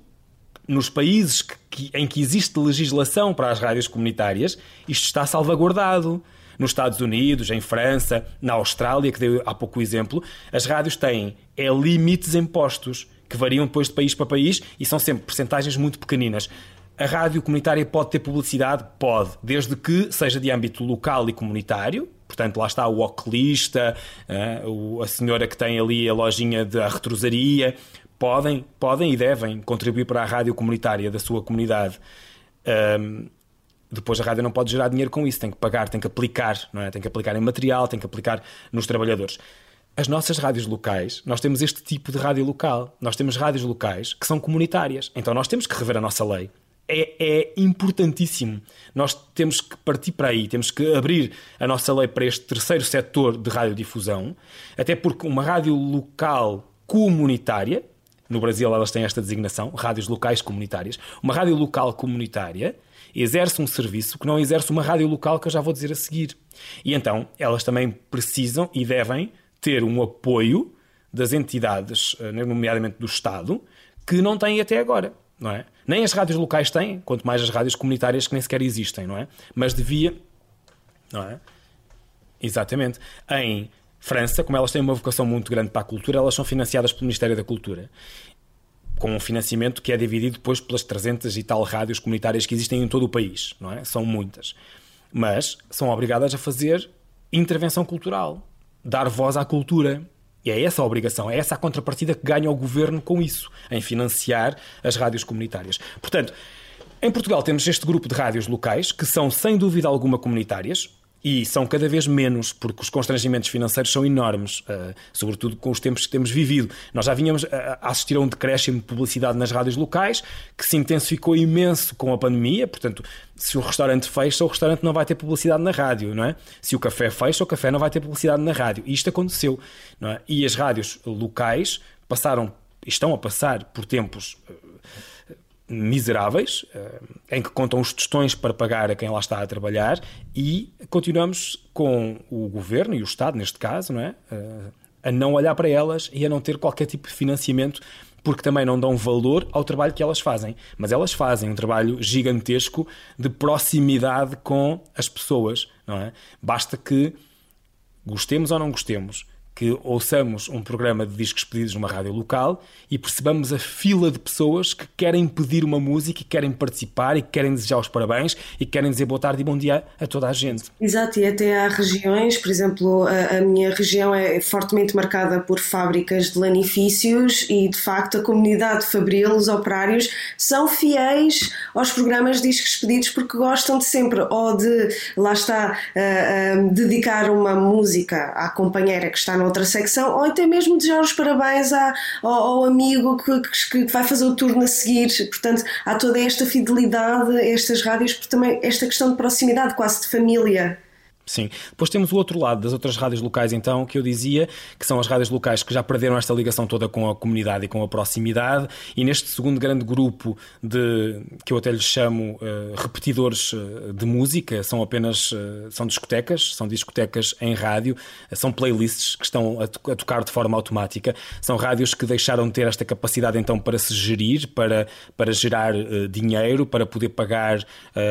nos países que, que, em que existe legislação para as rádios comunitárias, isto está salvaguardado nos Estados Unidos, em França, na Austrália, que deu há pouco o exemplo, as rádios têm é, limites impostos que variam depois de país para país e são sempre percentagens muito pequeninas. A rádio comunitária pode ter publicidade? Pode, desde que seja de âmbito local e comunitário. Portanto, lá está o oculista, eh, a senhora que tem ali a lojinha da retrosaria. Podem, podem e devem contribuir para a rádio comunitária da sua comunidade. Depois a rádio não pode gerar dinheiro com isso, tem que pagar, tem que aplicar, não é? Tem que aplicar em material, tem que aplicar nos trabalhadores. As nossas rádios locais, nós temos este tipo de rádio local. Nós temos rádios locais que são comunitárias. Então nós temos que rever a nossa lei. É, é, importantíssimo. Nós temos que partir para aí, temos que abrir a nossa lei para este terceiro setor de radiodifusão, até porque uma rádio local comunitária, no Brasil elas têm esta designação, rádios locais comunitárias, uma rádio local comunitária exerce um serviço que não exerce uma rádio local, que eu já vou dizer a seguir. E então elas também precisam e devem ter um apoio das entidades, eh, nomeadamente do Estado, que não têm até agora. Não é? Nem as rádios locais têm, quanto mais as rádios comunitárias que nem sequer existem, não é? Mas devia. Não é? Exatamente. Em França, como elas têm uma vocação muito grande para a cultura, elas são financiadas pelo Ministério da Cultura com um financiamento que é dividido depois pelas 300 e tal rádios comunitárias que existem em todo o país, não é? São muitas. Mas são obrigadas a fazer intervenção cultural, dar voz à cultura. E é essa a obrigação, é essa a contrapartida que ganha o governo com isso, em financiar as rádios comunitárias. Portanto, em Portugal temos este grupo de rádios locais que são, sem dúvida alguma, comunitárias, e são cada vez menos, porque os constrangimentos financeiros são enormes, uh, sobretudo com os tempos que temos vivido. Nós já vínhamos a, assistir a um decréscimo de publicidade nas rádios locais, que se intensificou imenso com a pandemia. Portanto, se o restaurante fecha, o restaurante não vai ter publicidade na rádio, não é? Se o café fecha, o café não vai ter publicidade na rádio. E isto aconteceu, não é? E as rádios locais passaram, estão a passar por tempos miseráveis, eh, em que contam os tostões para pagar a quem lá está a trabalhar, e continuamos com o governo e o Estado, neste caso, não é? Eh, a não olhar para elas e a não ter qualquer tipo de financiamento, porque também não dão valor ao trabalho que elas fazem. Mas elas fazem um trabalho gigantesco de proximidade com as pessoas, não é? Basta que gostemos ou não gostemos, que ouçamos um programa de discos pedidos numa rádio local e percebamos a fila de pessoas que querem pedir uma música e querem participar e querem desejar os parabéns e querem dizer boa tarde e bom dia a toda a gente. Exato, e até há regiões, por exemplo, a, a minha região é fortemente marcada por fábricas de lanifícios e de facto a comunidade fabril, os operários, são fiéis aos programas de discos pedidos porque gostam de sempre ou de, lá está, dedicar uma música à companheira que está no outra secção, ou até mesmo desejar os parabéns à, ao, ao, amigo que, que, vai fazer o turno a seguir. Portanto, há toda esta fidelidade a estas rádios, porque também esta questão de proximidade, quase de família. Sim. Depois temos o outro lado das outras rádios locais, então, que eu dizia, que são as rádios locais que já perderam esta ligação toda com a comunidade e com a proximidade, e neste segundo grande grupo de que eu até lhes chamo uh, repetidores uh, de música, são apenas uh, são discotecas, são discotecas em rádio, são playlists que estão a, to a, tocar de forma automática, são rádios que deixaram de ter esta capacidade então para se gerir, para, para gerar dinheiro, para poder pagar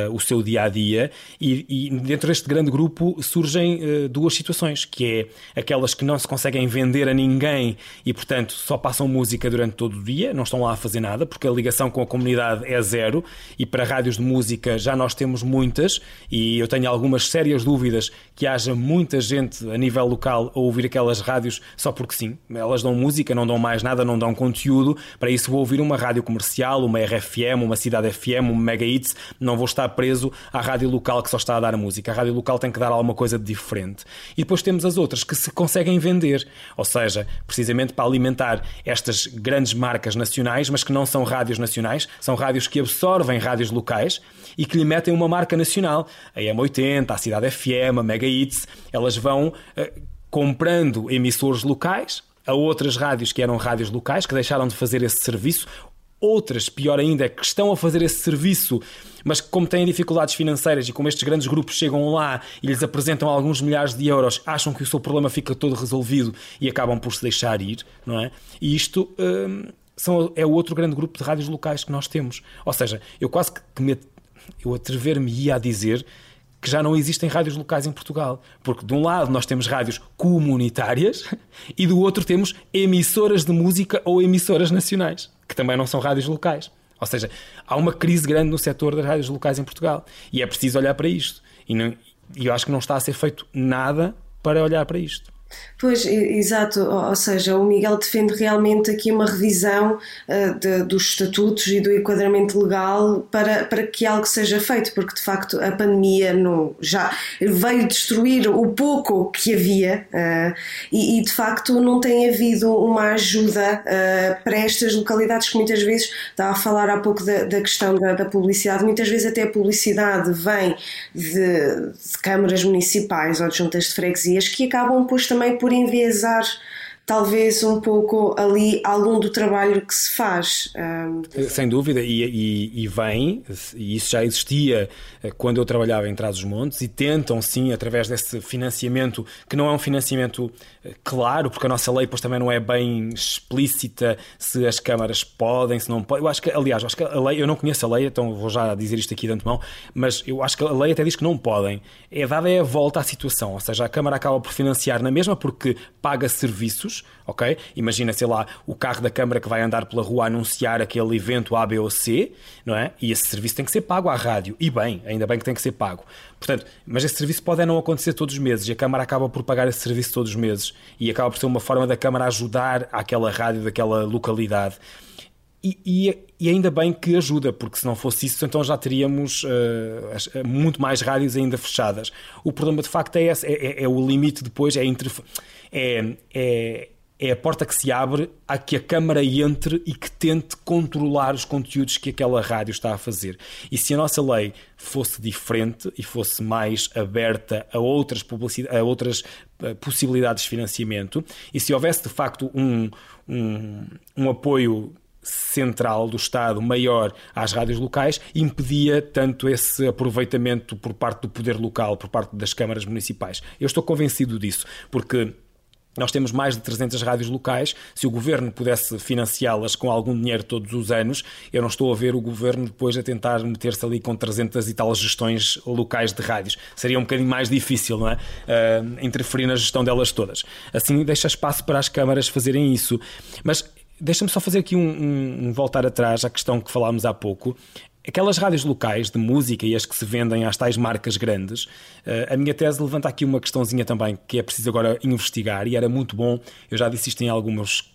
o seu dia a dia, e, e dentro deste grande grupo surgem uh, duas situações, que é aquelas que não se conseguem vender a ninguém e, portanto, só passam música durante todo o dia, não estão lá a fazer nada, porque a ligação com a comunidade é zero e para rádios de música já nós temos muitas e eu tenho algumas sérias dúvidas que haja muita gente a nível local a ouvir aquelas rádios só porque sim. Elas dão música, não dão mais nada, não dão conteúdo. Para isso vou ouvir uma rádio comercial, uma RFM, uma Cidade FM, uma Mega Hits. Não vou estar preso à rádio local que só está a dar música. A rádio local tem que dar alguma coisa de diferente. E depois temos as outras que se conseguem vender. Ou seja, precisamente para alimentar estas grandes marcas nacionais, mas que não são rádios nacionais, são rádios que absorvem rádios locais e que lhe metem uma marca nacional. A M80, a Cidade FM, a Mega Hits, elas vão uh, comprando emissores locais a outras rádios que eram rádios locais, que deixaram de fazer esse serviço. Outras, pior ainda, que estão a fazer esse serviço, mas que, como têm dificuldades financeiras e como estes grandes grupos chegam lá e lhes apresentam alguns milhares de euros, acham que o seu problema fica todo resolvido e acabam por se deixar ir, não é? E isto hum, são, é o outro grande grupo de rádios locais que nós temos. Ou seja, eu quase que me, eu atrever-me-ia a dizer que já não existem rádios locais em Portugal. Porque de um lado nós temos rádios comunitárias e do outro temos emissoras de música ou emissoras nacionais, que também não são rádios locais. Ou seja, há uma crise grande no setor das rádios locais em Portugal e é preciso olhar para isto. E, não, e eu acho que não está a ser feito nada para olhar para isto. Pois, exato, ou seja, o Miguel defende realmente aqui uma revisão uh, de, dos estatutos e do enquadramento legal para, para que algo seja feito, porque de facto a pandemia não, já veio destruir o pouco que havia uh, e, e, de facto não tem havido uma ajuda uh, para estas localidades que muitas vezes, estava a falar há pouco da, da questão da, da, publicidade, muitas vezes até a publicidade vem de, de câmaras municipais ou de juntas de freguesias que acabam depois também também por enviesar talvez um pouco ali algum do trabalho que se faz. Sem dúvida, e, e, e, vem, e isso já existia eh, quando eu trabalhava em Trás-os-Montes, e tentam sim, através desse financiamento, que não é um financiamento eh, claro, porque a nossa lei depois também não é bem explícita se as câmaras podem, se não podem. Eu acho que, aliás, acho que a lei, eu não conheço a lei, então vou já dizer isto aqui de antemão, mas eu acho que a lei até diz que não podem. É dada é a volta à situação, ou seja, a Câmara acaba por financiar na mesma porque paga serviços ok? Imagina, sei lá, o carro da Câmara que vai andar pela rua a anunciar aquele evento A, B ou C, não é? E esse serviço tem que ser pago à rádio. E bem, ainda bem que tem que ser pago. Portanto, mas esse serviço pode não acontecer todos os meses e a Câmara acaba por pagar esse serviço todos os meses e acaba por ser uma forma da Câmara ajudar aquela rádio daquela localidade. E, e, e, ainda bem que ajuda, porque se não fosse isso, então já teríamos uh, muito mais rádios ainda fechadas. O problema de facto é esse: é, é, é o limite depois, é, é, é, é a porta que se abre a que a Câmara entre e que tente controlar os conteúdos que aquela rádio está a fazer. E se a nossa lei fosse diferente e fosse mais aberta a outras, a outras eh, possibilidades de financiamento, e se houvesse de facto um, um, um apoio central do Estado maior às rádios locais impedia tanto esse aproveitamento por parte do poder local, por parte das câmaras municipais. Eu estou convencido disso, porque nós temos mais de 300 rádios locais. Se o governo pudesse financiá-las com algum dinheiro todos os anos, eu não estou a ver o governo depois a tentar meter-se ali com 300 e tal gestões locais de rádios. Seria um bocadinho mais difícil, não é? Uh, interferir na gestão delas todas. Assim, deixa espaço para as câmaras fazerem isso. Mas Deixa-me só fazer aqui um, um, um, voltar atrás à questão que falámos há pouco. Aquelas rádios locais de música e as que se vendem às tais marcas grandes, eh, a minha tese levanta aqui uma questãozinha também que é preciso agora investigar e era muito bom, eu já disse isto em algumas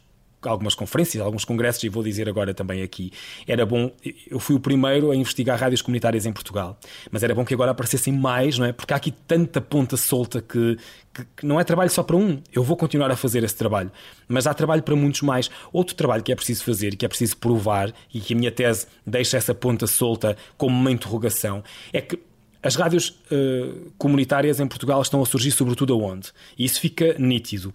algumas conferências, alguns congressos, e vou dizer agora também aqui. Era bom, eu fui o primeiro a investigar rádios comunitárias em Portugal, mas era bom que agora aparecessem mais, não é? Porque há aqui tanta ponta solta que, que, que não é trabalho só para um. Eu vou continuar a fazer esse trabalho, mas há trabalho para muitos mais. Outro trabalho que é preciso fazer, que é preciso provar, e que a minha tese deixa essa ponta solta como uma interrogação, é que as rádios uh, comunitárias em Portugal estão a surgir sobretudo aonde? E isso fica nítido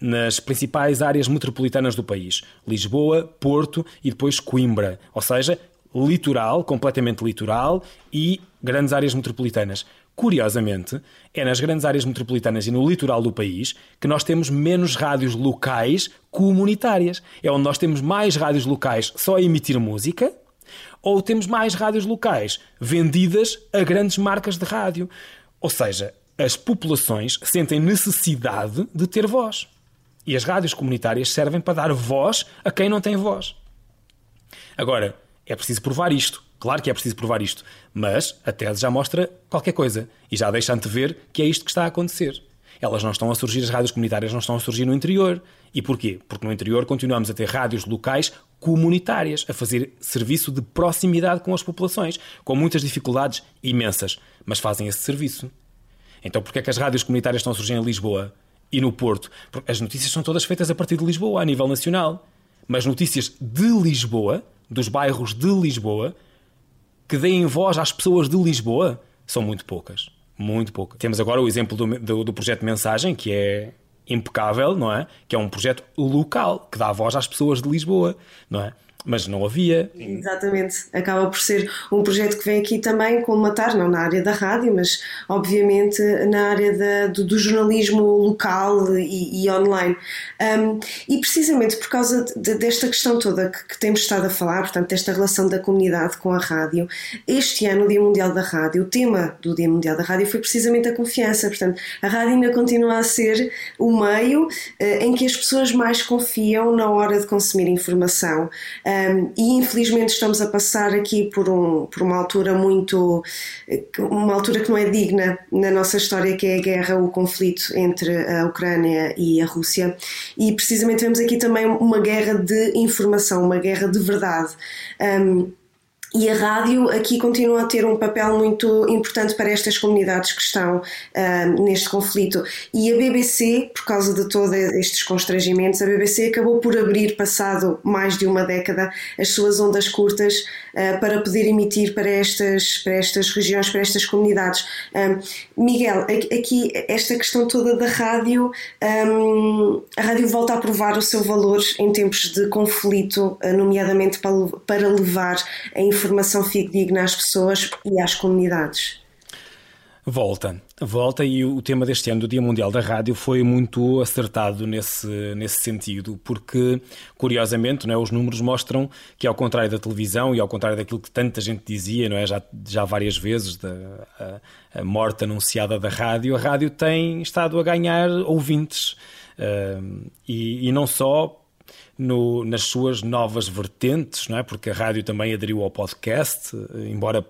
nas principais áreas metropolitanas do país: Lisboa, Porto e depois Coimbra. Ou seja, litoral, completamente litoral e grandes áreas metropolitanas. Curiosamente, é nas grandes áreas metropolitanas e no litoral do país que nós temos menos rádios locais comunitárias. É onde nós temos mais rádios locais só a emitir música ou temos mais rádios locais vendidas a grandes marcas de rádio. Ou seja, as populações sentem necessidade de ter voz. E as rádios comunitárias servem para dar voz a quem não tem voz. Agora, é preciso provar isto. Claro que é preciso provar isto. Mas a tese já mostra qualquer coisa. E já deixa antever que é isto que está a acontecer. Elas não estão a surgir, as rádios comunitárias não estão a surgir no interior. E porquê? Porque no interior continuamos a ter rádios locais comunitárias, a fazer serviço de proximidade com as populações, com muitas dificuldades imensas, mas fazem esse serviço. Então porquê é que as rádios comunitárias estão a surgir em Lisboa e no Porto? Porque as notícias são todas feitas a partir de Lisboa, a nível nacional. Mas notícias de Lisboa, dos bairros de Lisboa, que deem voz às pessoas de Lisboa, são muito poucas. Muito poucas. Temos agora o exemplo do, do, do projeto Mensagem, que é impecável, não é? Que é um projeto local, que dá voz às pessoas de Lisboa, não é? Mas não havia. Exatamente, acaba por ser um projeto que vem aqui também colmatar, não na área da rádio, mas obviamente na área da, do, do, jornalismo local e, e online. Um, e precisamente por causa de, desta questão toda que, que, temos estado a falar, portanto, desta relação da comunidade com a rádio, este ano, o Dia Mundial da Rádio, o tema do Dia Mundial da Rádio foi precisamente a confiança. Portanto, a rádio ainda continua a ser o meio uh, em que as pessoas mais confiam na hora de consumir informação. Um, e infelizmente estamos a passar aqui por, um, por uma altura muito. uma altura que não é digna na nossa história, que é a guerra, o conflito entre a Ucrânia e a Rússia. E precisamente vemos aqui também uma guerra de informação, uma guerra de verdade. Um, e a rádio aqui continua a ter um papel muito importante para estas comunidades que estão uh, neste conflito. E a BBC, por causa de todos estes constrangimentos, a BBC acabou por abrir, passado mais de uma década, as suas ondas curtas uh, para poder emitir para estas, para estas regiões, para estas comunidades. Um, Miguel, aqui esta questão toda da rádio, um, a rádio volta a provar o seu valor em tempos de conflito, nomeadamente para, para levar a informação fidedigna às pessoas e às comunidades. Volta, volta e o tema deste ano do Dia Mundial da Rádio foi muito acertado nesse, nesse sentido, porque, curiosamente, não é, os números mostram que, ao contrário da televisão e ao contrário daquilo que tanta gente dizia, não é, já, já várias vezes, da a, a morte anunciada da rádio, a rádio tem estado a ganhar ouvintes. Uh, e, e não só no, nas suas novas vertentes, não é? porque a rádio também aderiu ao podcast, embora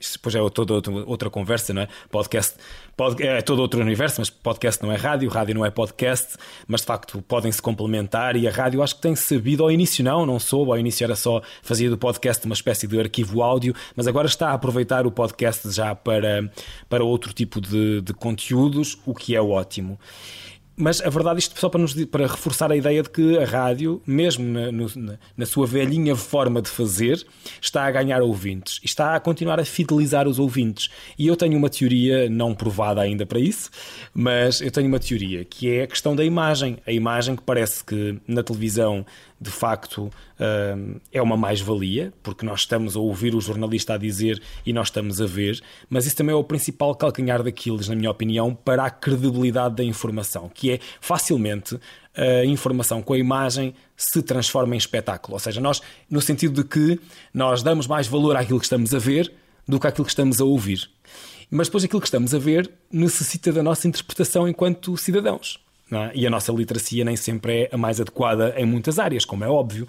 isso depois é toda outra conversa, não é? Podcast pod, é todo outro universo, mas podcast não é rádio, rádio não é podcast, mas de facto podem se complementar e a rádio acho que tem sabido ao início não, não soube, ao início era só fazia do podcast uma espécie de arquivo áudio, mas agora está a aproveitar o podcast já para, para outro tipo de, de conteúdos, o que é ótimo. Mas a verdade, isto só para, nos, para reforçar a ideia de que a rádio, mesmo na, no, na, sua velhinha forma de fazer, está a ganhar ouvintes e está a continuar a fidelizar os ouvintes. E eu tenho uma teoria, não provada ainda para isso, mas eu tenho uma teoria que é a questão da imagem. A imagem que parece que na televisão de facto hum, é uma mais-valia, porque nós estamos a ouvir o jornalista a dizer e nós estamos a ver, mas isso também é o principal calcanhar daqueles, na minha opinião, para a credibilidade da informação, que é facilmente a informação com a imagem se transforma em espetáculo. Ou seja, nós, no sentido de que nós damos mais valor àquilo que estamos a ver do que àquilo que estamos a ouvir. Mas depois aquilo que estamos a ver necessita da nossa interpretação enquanto cidadãos. É? E a nossa literacia nem sempre é a mais adequada em muitas áreas, como é óbvio.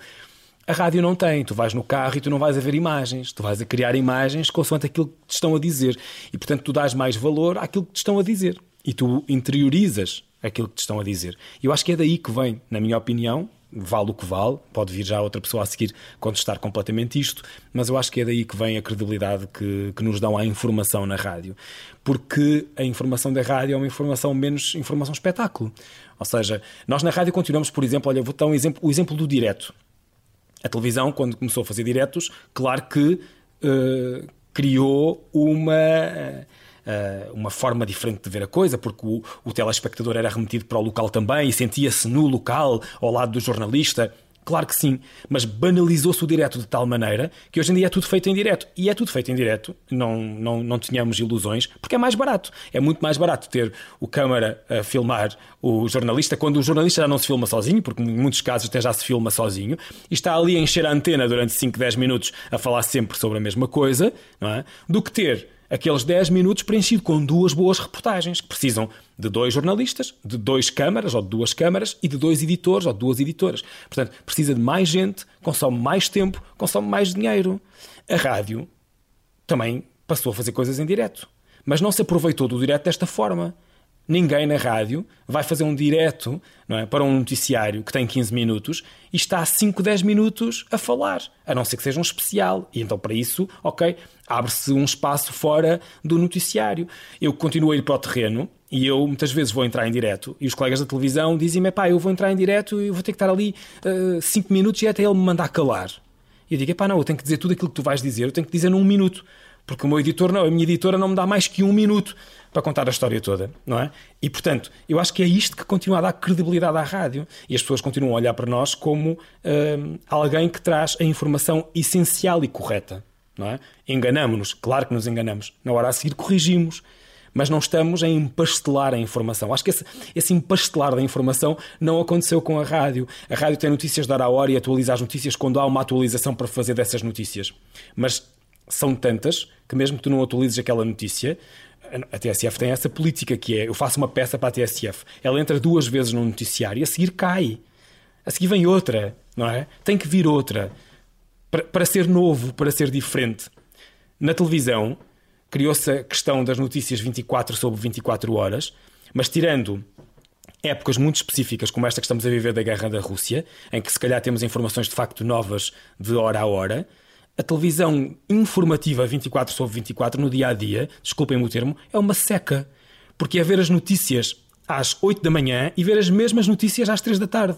A rádio não tem, tu vais no carro e tu não vais a ver imagens, tu vais a criar imagens consoante aquilo que te estão a dizer. E portanto tu dás mais valor àquilo que te estão a dizer. E tu interiorizas aquilo que te estão a dizer. Eu acho que é daí que vem, na minha opinião, vale o que vale, pode vir já outra pessoa a seguir contestar completamente isto, mas eu acho que é daí que vem a credibilidade que, que nos dão à informação na rádio. Porque a informação da rádio é uma informação menos informação espetáculo. Ou seja, nós na rádio continuamos, por exemplo, olha, vou dar um exemplo, o exemplo do direto. A televisão, quando começou a fazer diretos, claro que uh, criou uma. Uh, uh, uma forma diferente de ver a coisa, porque o, o telespectador era remetido para o local também e sentia-se no local, ao lado do jornalista. Claro que sim, mas banalizou-se o direto de tal maneira que hoje em dia é tudo feito em direto. E é tudo feito em direto, não, não, não tínhamos ilusões, porque é mais barato. É muito mais barato ter o câmara a filmar o jornalista, quando o jornalista já não se filma sozinho, porque em muitos casos até já se filma sozinho, e está ali a encher a antena durante 5, 10 minutos a falar sempre sobre a mesma coisa, não é? do que ter aqueles 10 minutos preenchido com duas boas reportagens que precisam de dois jornalistas, de dois câmaras ou de duas câmaras e de dois editores ou de duas editoras. Portanto, precisa de mais gente, consome mais tempo, consome mais dinheiro. A rádio também passou a fazer coisas em direto, mas não se aproveitou do direto desta forma. Ninguém na rádio vai fazer um direto não é, para um noticiário que tem 15 minutos e está a 5, 10 minutos a falar, a não ser que seja um especial. E então, para isso, ok, abre-se um espaço fora do noticiário. Eu continuo a ir para o terreno e eu muitas vezes vou entrar em direto e os colegas da televisão dizem-me: pá, eu vou entrar em direto e vou ter que estar ali 5 uh, minutos e até ele me mandar calar. E eu digo: pá, não, eu tenho que dizer tudo aquilo que tu vais dizer, eu tenho que dizer num minuto. Porque o meu editor não, a minha editora não me dá mais que um minuto para contar a história toda, não é? E portanto, eu acho que é isto que continua a dar credibilidade à rádio e as pessoas continuam a olhar para nós como uh, alguém que traz a informação essencial e correta, não é? Enganamos-nos, claro que nos enganamos. Na hora a seguir corrigimos, mas não estamos a empastelar a informação. Acho que esse, esse empastelar da informação não aconteceu com a rádio. A rádio tem notícias de hora a hora e atualiza as notícias quando há uma atualização para fazer dessas notícias. Mas são tantas que mesmo que tu não atualizes aquela notícia, a TSF tem essa política que é: eu faço uma peça para a TSF, ela entra duas vezes no noticiário e a seguir cai. A seguir vem outra, não é? Tem que vir outra para, para ser novo, para ser diferente. Na televisão, criou-se a questão das notícias 24 sobre 24 horas, mas tirando épocas muito específicas, como esta que estamos a viver da guerra da Rússia, em que se calhar temos informações de facto novas de hora a hora a televisão informativa 24 sobre 24 no dia a dia, desculpem-me o termo, é uma seca. Porque é ver as notícias às 8 da manhã e ver as mesmas notícias às 3 da tarde.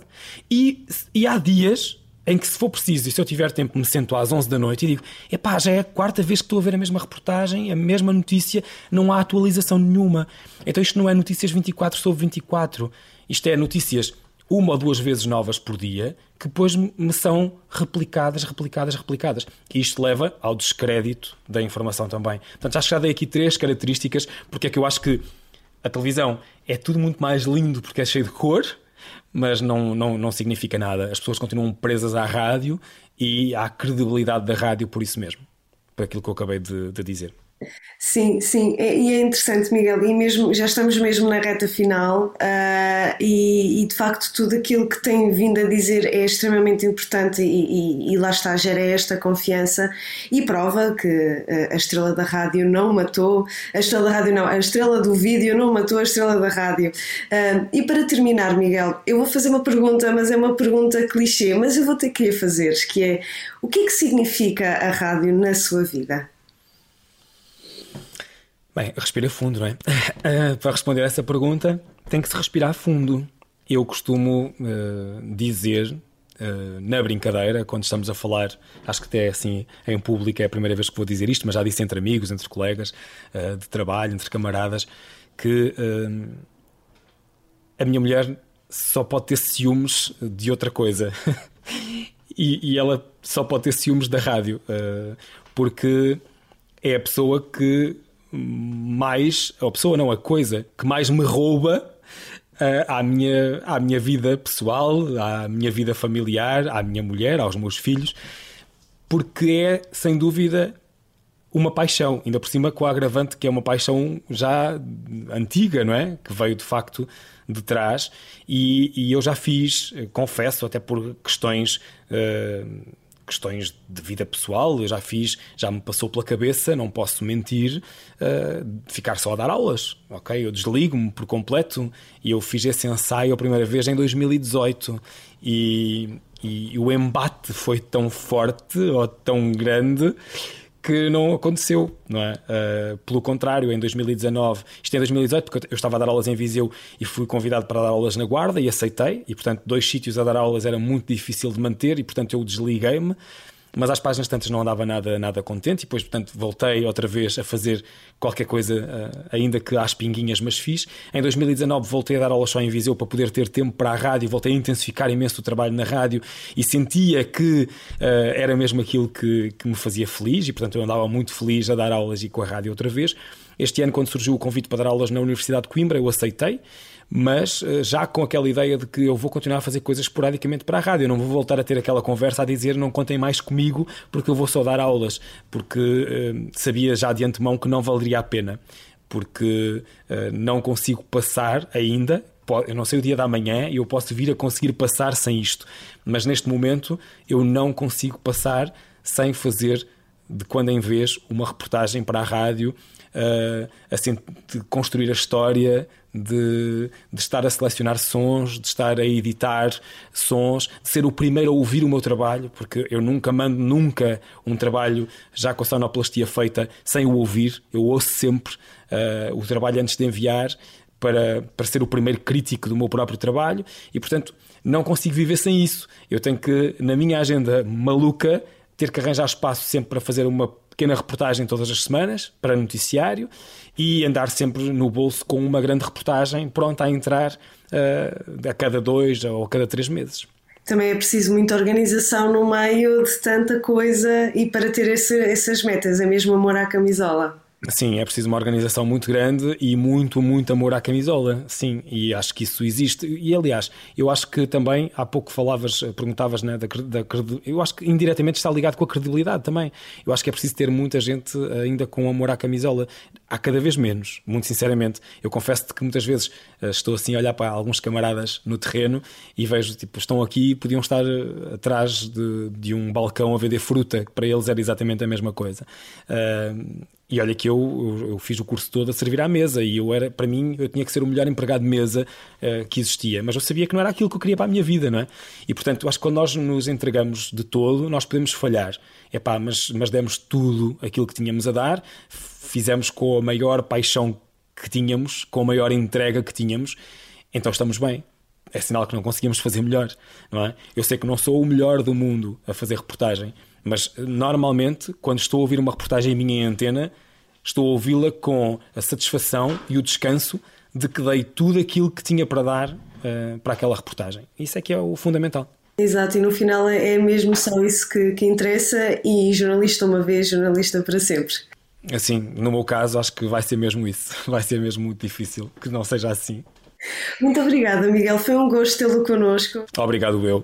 E, e há dias em que, se for preciso, e se eu tiver tempo, me sento às 11 da noite e digo: epá, já é a quarta vez que estou a ver a mesma reportagem, a mesma notícia, não há atualização nenhuma. Então isto não é notícias 24 sobre 24. Isto é notícias uma ou duas vezes novas por dia, que depois me são replicadas, replicadas, replicadas. E isto leva ao descrédito da informação também. Portanto, acho que já dei aqui três características, porque é que eu acho que a televisão é tudo muito mais lindo porque é cheio de cor, mas não, não, não significa nada. As pessoas continuam presas à rádio e à credibilidade da rádio por isso mesmo, por aquilo que eu acabei de, de dizer. Sim, sim, e é interessante, Miguel, e mesmo já estamos mesmo na reta final uh, e, e, de facto tudo aquilo que tem vindo a dizer é extremamente importante e, e, e lá está, gera esta confiança e prova que uh, a estrela da rádio não matou, a estrela da rádio não, a estrela do vídeo não matou a estrela da rádio. Uh, e para terminar, Miguel, eu vou fazer uma pergunta, mas é uma pergunta clichê, mas eu vou ter que lhe fazer, que é o que é que significa a rádio na sua vida? Bem, respira fundo, não é? Uh, para responder a essa pergunta, tem que se respirar fundo. Eu costumo uh, dizer, uh, na brincadeira, quando estamos a falar, acho que até assim em público é a primeira vez que vou dizer isto, mas já disse entre amigos, entre colegas de trabalho, entre camaradas, que a minha mulher só pode ter ciúmes de outra coisa. e, e, ela só pode ter ciúmes da rádio, porque é a pessoa que mais, a pessoa não, a coisa que mais me rouba uh, à, minha, à minha vida pessoal, à minha vida familiar, à minha mulher, aos meus filhos, porque é, sem dúvida, uma paixão, ainda por cima com o agravante que é uma paixão já antiga, não é? Que veio de facto de trás e, e eu já fiz, confesso, até por questões. Uh, questões de vida pessoal, eu já fiz, já me passou pela cabeça, não posso mentir, uh, ficar só a dar aulas, ok? Eu desligo-me por completo e eu fiz esse ensaio a primeira vez em 2018 e, e o embate foi tão forte ou tão grande que não aconteceu, não é? Uh, pelo contrário, em 2019, isto é 2018, porque eu estava a dar aulas em Viseu e fui convidado para dar aulas na Guarda e aceitei, e portanto, dois sítios a dar aulas era muito difícil de manter, e portanto, eu desliguei-me mas às páginas tantas não andava nada, nada contente e depois, portanto, voltei outra vez a fazer qualquer coisa, uh, ainda que às pinguinhas, mas fiz. Em 2019 voltei a dar aulas só em Viseu para poder ter tempo para a rádio, voltei a intensificar imenso o trabalho na rádio e sentia que uh, era mesmo aquilo que, que me fazia feliz e, portanto, eu andava muito feliz a dar aulas e com a rádio outra vez. Este ano, quando surgiu o convite para dar aulas na Universidade de Coimbra, eu aceitei, mas eh, já com aquela ideia de que eu vou continuar a fazer coisas esporadicamente para a rádio. Eu não vou voltar a ter aquela conversa a dizer não contem mais comigo porque eu vou só dar aulas, porque uh, sabia já de antemão que não valeria a pena, porque uh, não consigo passar ainda. Eu não sei o dia da manhã e eu posso vir a conseguir passar sem isto, mas neste momento eu não consigo passar sem fazer de quando em vez uma reportagem para a rádio uh, assim, de construir a história, de, de, estar a selecionar sons, de estar a editar sons, de ser o primeiro a ouvir o meu trabalho, porque eu nunca mando nunca um trabalho já com a sonoplastia feita sem o ouvir. Eu ouço sempre uh, o trabalho antes de enviar para, para ser o primeiro crítico do meu próprio trabalho e, portanto, não consigo viver sem isso. Eu tenho que, na minha agenda maluca, ter que arranjar espaço sempre para fazer uma pequena reportagem todas as semanas para noticiário e andar sempre no bolso com uma grande reportagem pronta a entrar uh, a cada dois ou a cada três meses. Também é preciso muita organização no meio de tanta coisa e para ter esse, essas metas, é mesmo amor à camisola. Sim, é preciso uma organização muito grande e muito, muito amor à camisola. Sim, e acho que isso existe. E aliás, eu acho que também há pouco falavas, perguntavas né, da, da Eu acho que indiretamente está ligado com a credibilidade também. Eu acho que é preciso ter muita gente ainda com amor à camisola. Há cada vez menos, muito sinceramente. Eu confesso-te que muitas vezes eh, estou assim a olhar para alguns camaradas no terreno e vejo, tipo, estão aqui e podiam estar eh, atrás de, de um balcão a vender fruta, que para eles era exatamente a mesma coisa. Uh, e olha que eu, eu, eu, fiz o curso todo a servir à mesa e eu era, para mim, eu tinha que ser o melhor empregado de mesa uh, que existia, mas eu sabia que não era aquilo que eu queria para a minha vida, não é? E portanto, acho que quando nós nos entregamos de todo, nós podemos falhar. É pá, mas, mas demos tudo aquilo que tínhamos a dar, fizemos com a maior paixão que tínhamos, com a maior entrega que tínhamos, então estamos bem. É sinal que não conseguimos fazer melhor, não é? Eu sei que não sou o melhor do mundo a fazer reportagem mas normalmente, quando estou a ouvir uma reportagem minha em antena, estou a ouvi-la com a satisfação e o descanso de que dei tudo aquilo que tinha para dar uh, para aquela reportagem. Isso é que é o fundamental. Exato, e no final é, é mesmo só isso que, que interessa e jornalista uma vez, jornalista para sempre. Assim, no meu caso, acho que vai ser mesmo isso. Vai ser mesmo muito difícil que não seja assim. Muito obrigada, Miguel. Foi um gosto tê-lo connosco. Obrigado, eu.